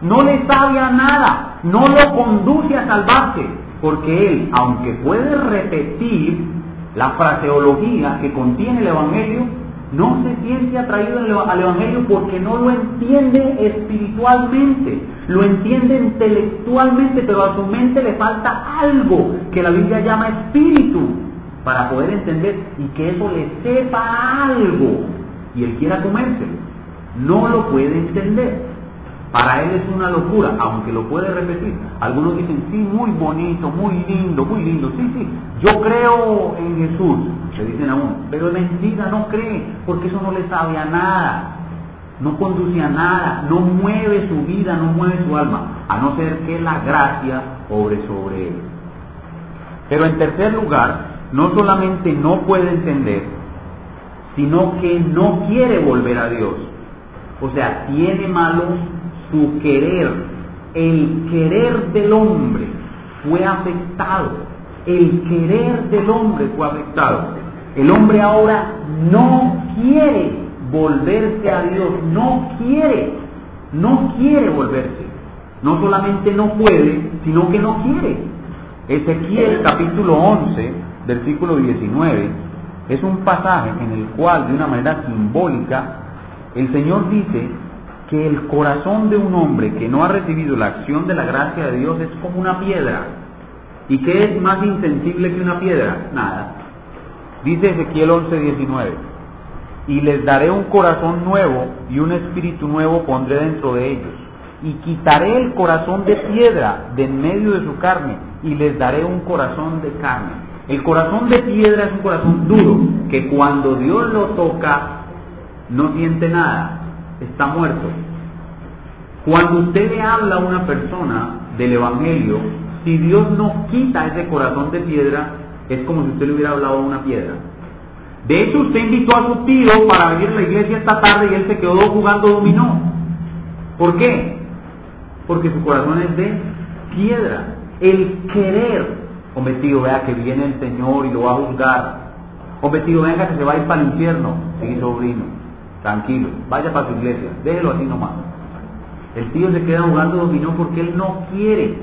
No le sabe a nada, no lo conduce a salvarse, porque él, aunque puede repetir la fraseología que contiene el Evangelio, no se siente atraído al Evangelio porque no lo entiende espiritualmente, lo entiende intelectualmente, pero a su mente le falta algo que la Biblia llama espíritu para poder entender y que eso le sepa algo y él quiera comérselo. No lo puede entender. Para él es una locura, aunque lo puede repetir. Algunos dicen, sí, muy bonito, muy lindo, muy lindo. Sí, sí, yo creo en Jesús, le dicen a uno. Pero es mentira, no cree, porque eso no le sabe a nada. No conduce a nada, no mueve su vida, no mueve su alma, a no ser que la gracia obre sobre él. Pero en tercer lugar, no solamente no puede entender, sino que no quiere volver a Dios. O sea, tiene malos su querer, el querer del hombre fue afectado. El querer del hombre fue afectado. El hombre ahora no quiere volverse a Dios, no quiere, no quiere volverse. no solamente no puede, sino que no quiere. Ezequiel capítulo 11, versículo 19, es un pasaje en el cual, de una manera simbólica, el Señor dice que el corazón de un hombre que no ha recibido la acción de la gracia de Dios es como una piedra. ¿Y qué es más insensible que una piedra? Nada. Dice Ezequiel 11, 19, y les daré un corazón nuevo y un espíritu nuevo pondré dentro de ellos. Y quitaré el corazón de piedra de en medio de su carne y les daré un corazón de carne. El corazón de piedra es un corazón duro, que cuando Dios lo toca no siente nada, está muerto. Cuando usted le habla a una persona del Evangelio, si Dios no quita ese corazón de piedra, es como si usted le hubiera hablado a una piedra. De hecho, usted invitó a su tío para venir a la iglesia esta tarde y él se quedó jugando dominó. ¿Por qué? Porque su corazón es de piedra. El querer, hombre tío, vea que viene el Señor y lo va a juzgar. Hombre tío, venga que se va a ir para el infierno. Sí, sobrino, tranquilo, vaya para su iglesia, déjelo así nomás. El tío se queda jugando dominó porque él no quiere,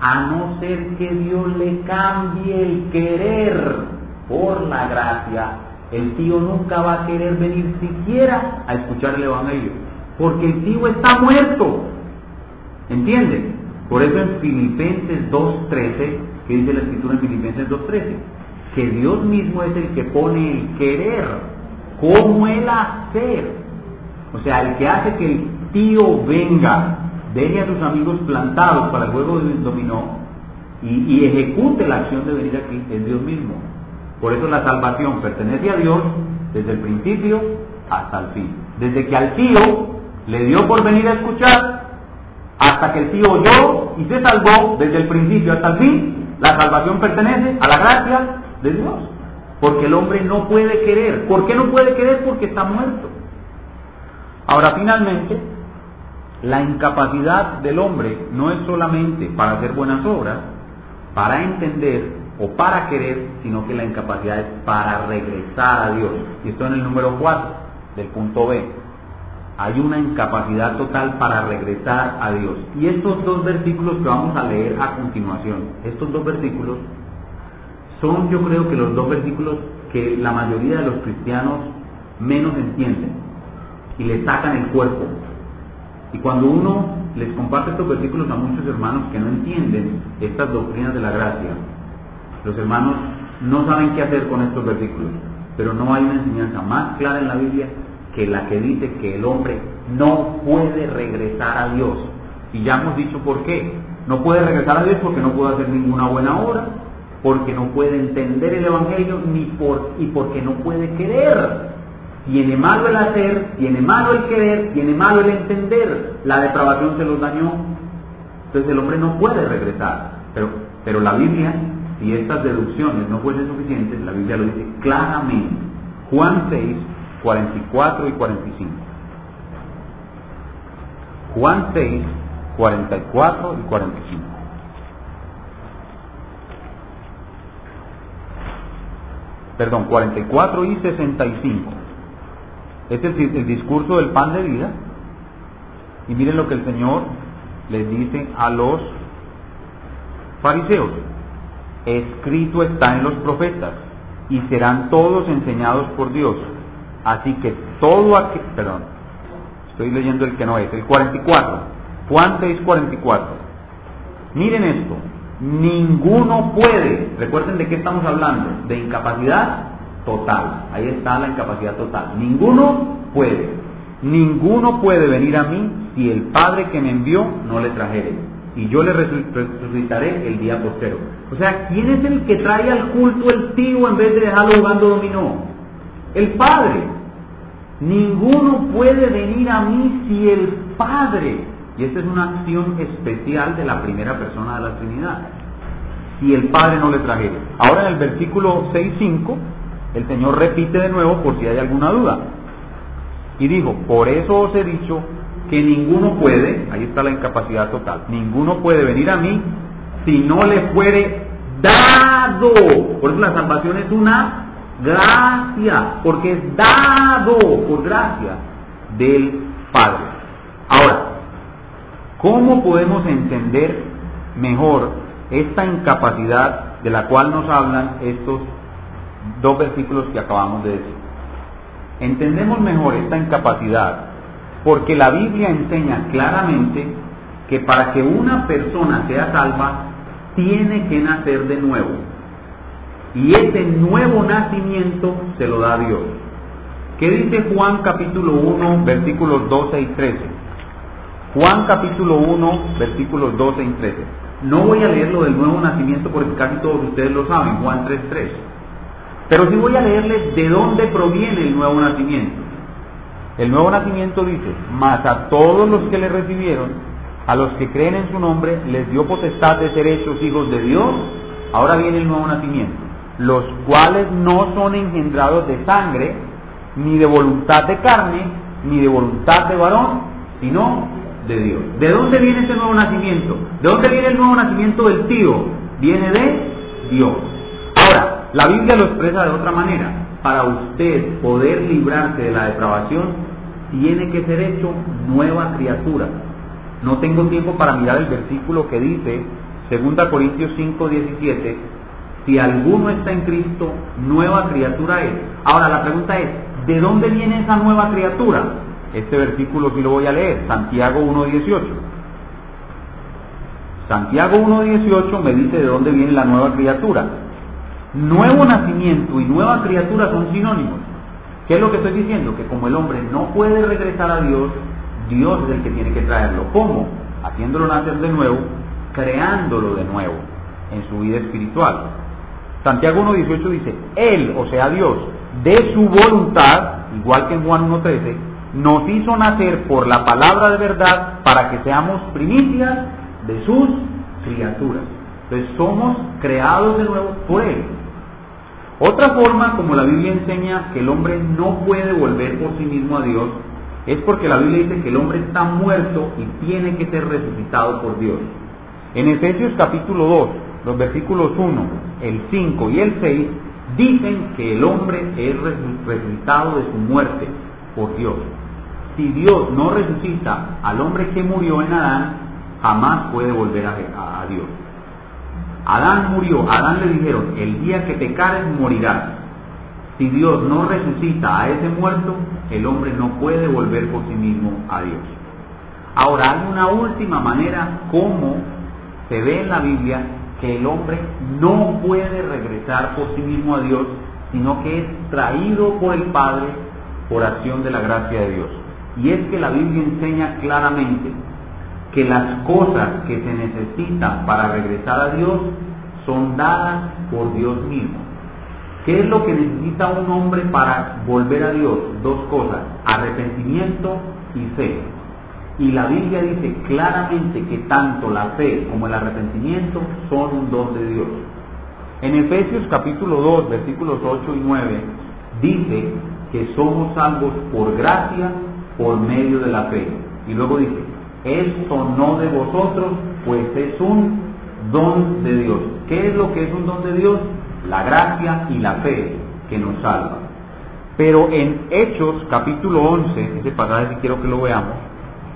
a no ser que Dios le cambie el querer por la gracia. El tío nunca va a querer venir siquiera a escuchar el Evangelio, porque el tío está muerto. ¿Entienden? Por eso en Filipenses 2.13, que dice la escritura en Filipenses 2.13, que Dios mismo es el que pone el querer como el hacer. O sea, el que hace que el tío venga, deje a sus amigos plantados para el juego de dominó y, y ejecute la acción de venir aquí, es Dios mismo. Por eso la salvación pertenece a Dios desde el principio hasta el fin. Desde que al tío le dio por venir a escuchar, hasta que el tío oyó y se salvó, desde el principio hasta el fin, la salvación pertenece a la gracia de Dios. Porque el hombre no puede querer. ¿Por qué no puede querer? Porque está muerto. Ahora, finalmente, la incapacidad del hombre no es solamente para hacer buenas obras, para entender o para querer, sino que la incapacidad es para regresar a Dios. Y esto en el número 4 del punto B. Hay una incapacidad total para regresar a Dios. Y estos dos versículos que vamos a leer a continuación, estos dos versículos son yo creo que los dos versículos que la mayoría de los cristianos menos entienden y le sacan el cuerpo. Y cuando uno les comparte estos versículos a muchos hermanos que no entienden estas doctrinas de la gracia, los hermanos no saben qué hacer con estos versículos, pero no hay una enseñanza más clara en la Biblia que la que dice que el hombre no puede regresar a Dios. Y ya hemos dicho por qué. No puede regresar a Dios porque no puede hacer ninguna buena obra, porque no puede entender el Evangelio ni por, y porque no puede querer. Tiene malo el hacer, tiene malo el querer, tiene malo el entender. La depravación se los dañó. Entonces el hombre no puede regresar. Pero, pero la Biblia, si estas deducciones no fuesen suficientes, la Biblia lo dice claramente. Juan 6, 44 y 45. Juan 6, 44 y 45. perdón, 44 y 65. Este es el, discurso del pan de vida. Y miren lo que el Señor les dice a los fariseos. Escrito está en los profetas y serán todos enseñados por Dios. Así que todo aquel, perdón, estoy leyendo el que no es, el 44, Juan 6, 44. Miren esto, Ninguno puede, recuerden de qué estamos hablando, de incapacidad total, ahí está la incapacidad total, ninguno puede, ninguno puede venir a mí si el Padre que me envió no le trajere, y yo le resucitaré el día postero. O sea, ¿quién es el que trae al culto el tío en vez de dejarlo jugando dominó? El Padre. Ninguno puede venir a mí si el Padre y esta es una acción especial de la primera persona de la Trinidad. Si el Padre no le trajera. Ahora en el versículo 6.5, el Señor repite de nuevo por si hay alguna duda. Y dijo, por eso os he dicho que ninguno puede, ahí está la incapacidad total, ninguno puede venir a mí si no le fuere dado. Por eso la salvación es una gracia, porque es dado por gracia del Padre. Ahora, ¿Cómo podemos entender mejor esta incapacidad de la cual nos hablan estos dos versículos que acabamos de decir? Entendemos mejor esta incapacidad porque la Biblia enseña claramente que para que una persona sea salva, tiene que nacer de nuevo. Y ese nuevo nacimiento se lo da Dios. ¿Qué dice Juan capítulo 1, versículos 12 y 13? Juan capítulo 1, versículos 12 y 13. No voy a leer lo del nuevo nacimiento porque casi todos ustedes lo saben, Juan 3, 3. Pero sí voy a leerles de dónde proviene el nuevo nacimiento. El nuevo nacimiento dice, mas a todos los que le recibieron, a los que creen en su nombre, les dio potestad de ser hechos hijos de Dios. Ahora viene el nuevo nacimiento, los cuales no son engendrados de sangre, ni de voluntad de carne, ni de voluntad de varón, sino de Dios. ¿De dónde viene ese nuevo nacimiento? ¿De dónde viene el nuevo nacimiento del tío? Viene de Dios. Ahora, la Biblia lo expresa de otra manera. Para usted poder librarse de la depravación, tiene que ser hecho nueva criatura. No tengo tiempo para mirar el versículo que dice, 2 Corintios 5, 17, si alguno está en Cristo, nueva criatura es. Ahora la pregunta es, ¿de dónde viene esa nueva criatura? Este versículo sí lo voy a leer, Santiago 1, 18. Santiago 1.18 me dice de dónde viene la nueva criatura. Nuevo nacimiento y nueva criatura son sinónimos. ¿Qué es lo que estoy diciendo? Que como el hombre no puede regresar a Dios, Dios es el que tiene que traerlo. ¿Cómo? Haciéndolo nacer de nuevo, creándolo de nuevo en su vida espiritual. Santiago 1.18 dice, Él, o sea Dios, de su voluntad, igual que en Juan 1.13, nos hizo nacer por la palabra de verdad para que seamos primicias de sus criaturas. Entonces somos creados de nuevo por Él. Otra forma como la Biblia enseña que el hombre no puede volver por sí mismo a Dios es porque la Biblia dice que el hombre está muerto y tiene que ser resucitado por Dios. En Efesios capítulo 2, los versículos 1, el 5 y el 6 dicen que el hombre es resucitado de su muerte por Dios. Si Dios no resucita al hombre que murió en Adán, jamás puede volver a, a Dios. Adán murió, Adán le dijeron, el día que pecares morirás. Si Dios no resucita a ese muerto, el hombre no puede volver por sí mismo a Dios. Ahora hay una última manera como se ve en la Biblia que el hombre no puede regresar por sí mismo a Dios, sino que es traído por el Padre por acción de la gracia de Dios. Y es que la Biblia enseña claramente que las cosas que se necesitan para regresar a Dios son dadas por Dios mismo. ¿Qué es lo que necesita un hombre para volver a Dios? Dos cosas, arrepentimiento y fe. Y la Biblia dice claramente que tanto la fe como el arrepentimiento son un don de Dios. En Efesios capítulo 2, versículos 8 y 9, dice que somos salvos por gracia por medio de la fe. Y luego dice, esto no de vosotros, pues es un don de Dios. ¿Qué es lo que es un don de Dios? La gracia y la fe que nos salva. Pero en Hechos capítulo 11, ese pasaje si quiero que lo veamos,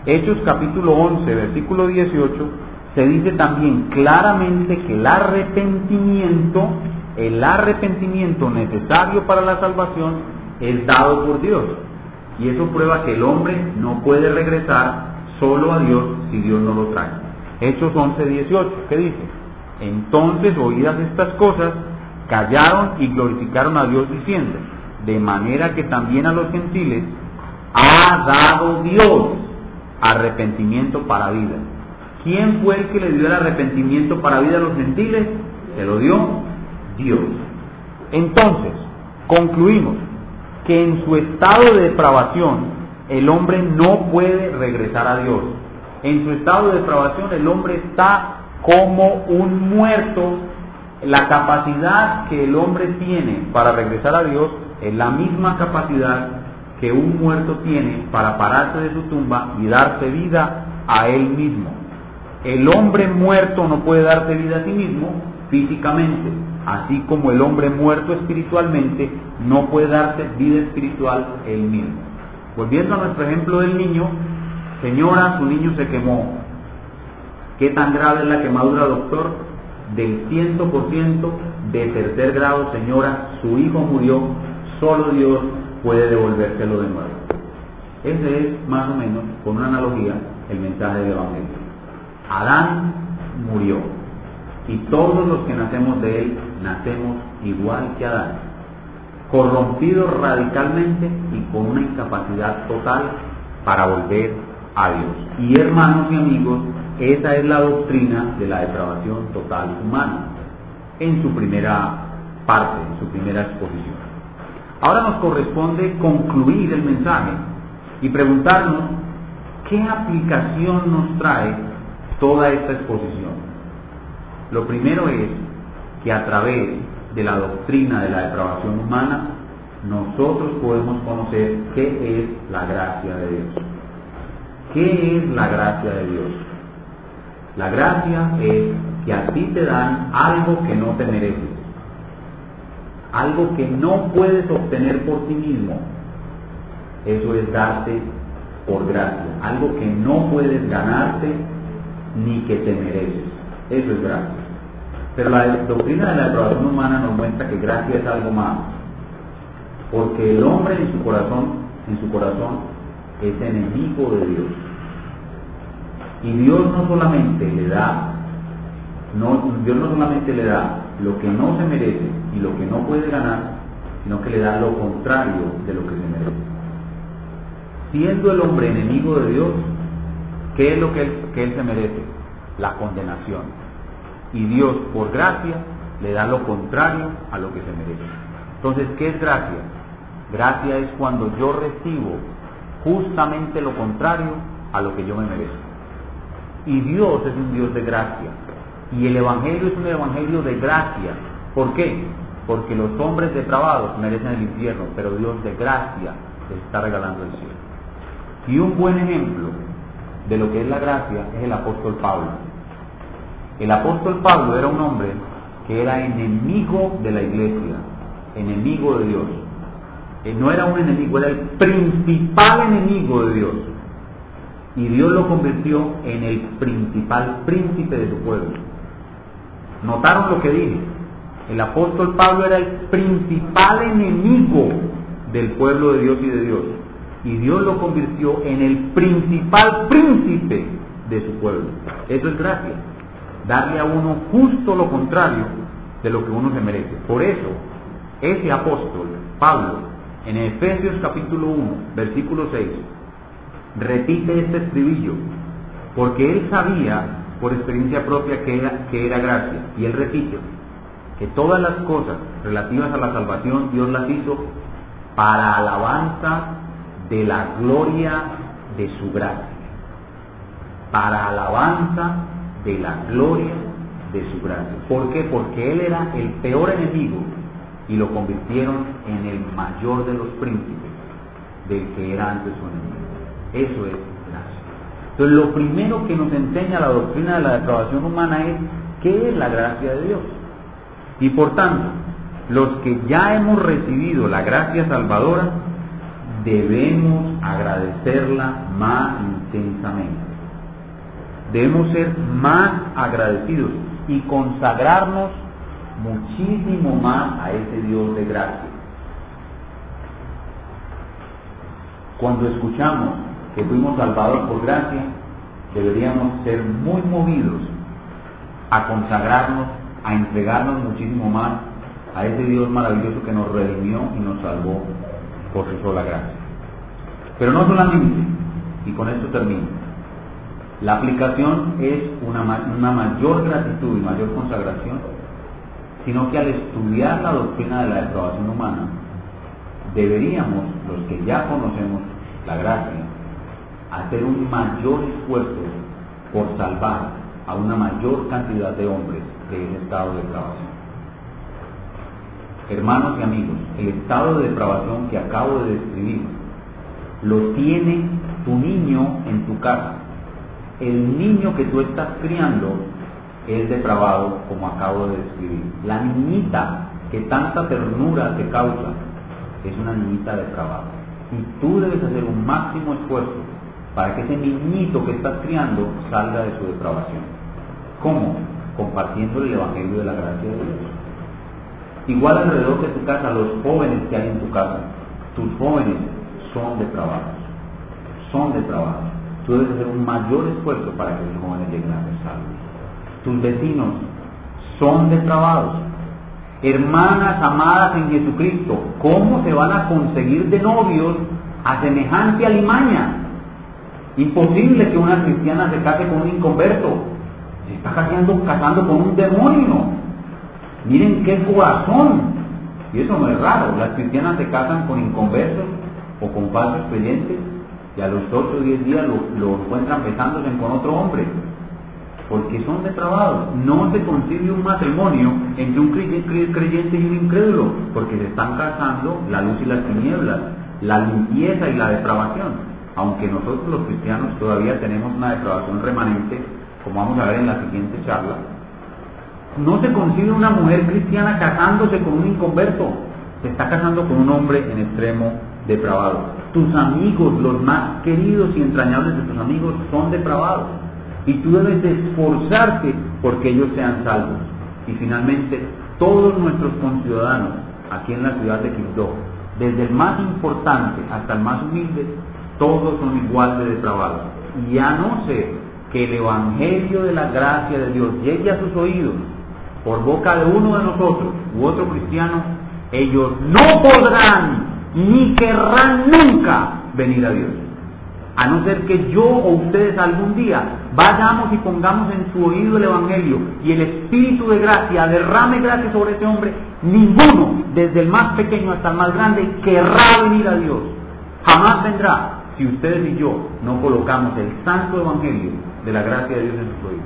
Hechos capítulo 11, versículo 18, se dice también claramente que el arrepentimiento, el arrepentimiento necesario para la salvación es dado por Dios. Y eso prueba que el hombre no puede regresar solo a Dios si Dios no lo trae. Hechos 11, 18, ¿qué dice? Entonces, oídas estas cosas, callaron y glorificaron a Dios diciendo, de manera que también a los gentiles ha dado Dios arrepentimiento para vida. ¿Quién fue el que le dio el arrepentimiento para vida a los gentiles? Se lo dio Dios. Entonces, concluimos que en su estado de depravación, el hombre no puede regresar a Dios. En su estado de depravación el hombre está como un muerto. La capacidad que el hombre tiene para regresar a Dios es la misma capacidad que un muerto tiene para pararse de su tumba y darse vida a él mismo. El hombre muerto no puede darse vida a sí mismo físicamente, así como el hombre muerto espiritualmente no puede darse vida espiritual él mismo. Volviendo a nuestro ejemplo del niño, señora, su niño se quemó. ¿Qué tan grave es la quemadura, doctor? Del 100% de tercer grado, señora, su hijo murió, solo Dios puede devolvérselo de nuevo. Ese es más o menos, con una analogía, el mensaje del Evangelio. Adán murió y todos los que nacemos de él nacemos igual que Adán, corrompidos radicalmente y con una incapacidad total para volver a Dios. Y hermanos y amigos, esa es la doctrina de la depravación total humana en su primera parte, en su primera exposición. Ahora nos corresponde concluir el mensaje y preguntarnos qué aplicación nos trae toda esta exposición. Lo primero es que a través de la doctrina de la depravación humana, nosotros podemos conocer qué es la gracia de Dios. ¿Qué es la gracia de Dios? La gracia es que a ti te dan algo que no te mereces, algo que no puedes obtener por ti mismo. Eso es darte por gracia, algo que no puedes ganarte ni que te mereces. Eso es gracia. Pero la doctrina de la aprobación humana nos muestra que gracia es algo más. Porque el hombre en su corazón, en su corazón, es enemigo de Dios. Y Dios no solamente le da, no, Dios no solamente le da lo que no se merece y lo que no puede ganar, sino que le da lo contrario de lo que se merece. Siendo el hombre enemigo de Dios, ¿qué es lo que él, que él se merece? La condenación. Y Dios, por gracia, le da lo contrario a lo que se merece. Entonces, ¿qué es gracia? Gracia es cuando yo recibo justamente lo contrario a lo que yo me merezco. Y Dios es un Dios de gracia. Y el Evangelio es un Evangelio de gracia. ¿Por qué? Porque los hombres depravados merecen el infierno, pero Dios de gracia les está regalando el cielo. Y un buen ejemplo de lo que es la gracia es el apóstol Pablo. El apóstol Pablo era un hombre que era enemigo de la iglesia, enemigo de Dios no era un enemigo, era el principal enemigo de Dios. Y Dios lo convirtió en el principal príncipe de su pueblo. ¿Notaron lo que dije? El apóstol Pablo era el principal enemigo del pueblo de Dios y de Dios. Y Dios lo convirtió en el principal príncipe de su pueblo. Eso es gracia. Darle a uno justo lo contrario de lo que uno se merece. Por eso, ese apóstol, Pablo, en Efesios capítulo 1, versículo 6, repite este estribillo, porque él sabía por experiencia propia que era, que era gracia, y él repite que todas las cosas relativas a la salvación Dios las hizo para alabanza de la gloria de su gracia, para alabanza de la gloria de su gracia. ¿Por qué? Porque él era el peor enemigo y lo convirtieron en el mayor de los príncipes del que era antes su enemigo. Eso es gracia. Entonces lo primero que nos enseña la doctrina de la depravación humana es qué es la gracia de Dios. Y por tanto, los que ya hemos recibido la gracia salvadora, debemos agradecerla más intensamente. Debemos ser más agradecidos y consagrarnos muchísimo más a ese Dios de gracia. Cuando escuchamos que fuimos salvados por gracia, deberíamos ser muy movidos a consagrarnos, a entregarnos muchísimo más a ese Dios maravilloso que nos redimió y nos salvó por su sola gracia. Pero no solamente, y con esto termino, la aplicación es una, una mayor gratitud y mayor consagración sino que al estudiar la doctrina de la depravación humana, deberíamos, los que ya conocemos la gracia, hacer un mayor esfuerzo por salvar a una mayor cantidad de hombres de ese estado de depravación. Hermanos y amigos, el estado de depravación que acabo de describir lo tiene tu niño en tu casa. El niño que tú estás criando es depravado, como acabo de describir. La niñita que tanta ternura te causa es una niñita depravada. Y tú debes hacer un máximo esfuerzo para que ese niñito que estás criando salga de su depravación. ¿Cómo? Compartiendo el Evangelio de la gracia de Dios. Igual alrededor de tu casa, los jóvenes que hay en tu casa, tus jóvenes son depravados, son depravados. Tú debes hacer un mayor esfuerzo para que los jóvenes lleguen a ser. Tus vecinos son depravados. Hermanas amadas en Jesucristo, ¿cómo se van a conseguir de novios a semejante alimaña? Imposible que una cristiana se case con un inconverto. Se está casando, casando con un demonio. Miren qué corazón. Y eso no es raro. Las cristianas se casan con inconversos o con falsos creyentes y a los 8 o 10 días lo, encuentran besándose con otro hombre. Porque son depravados. No se concibe un matrimonio entre un creyente y un incrédulo, porque se están casando la luz y las tinieblas, la limpieza y la depravación aunque nosotros los cristianos todavía tenemos una depravación remanente, como vamos a ver en la siguiente charla, no se concibe una mujer cristiana casándose con un inconverto, se está casando con un hombre en extremo depravado. Tus amigos, los más queridos y entrañables de tus amigos, son depravados. Y tú debes de esforzarte porque ellos sean salvos. Y finalmente, todos nuestros conciudadanos aquí en la ciudad de Quibdó, desde el más importante hasta el más humilde, todos son igual de depravados. Y a no ser que el Evangelio de la gracia de Dios llegue a sus oídos por boca de uno de nosotros u otro cristiano, ellos no podrán ni querrán nunca venir a Dios. A no ser que yo o ustedes algún día vayamos y pongamos en su oído el Evangelio y el Espíritu de gracia derrame gracia sobre ese hombre, ninguno, desde el más pequeño hasta el más grande, querrá venir a Dios. Jamás vendrá si ustedes y yo no colocamos el santo evangelio de la gracia de Dios en sus oídos.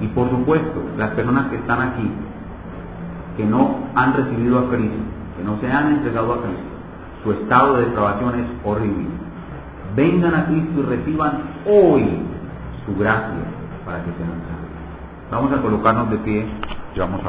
Y por supuesto, las personas que están aquí, que no han recibido a Cristo, que no se han entregado a Cristo, su estado de depravación es horrible. Vengan a Cristo y reciban hoy su gracia para que sean salvos. Vamos a colocarnos de pie y vamos.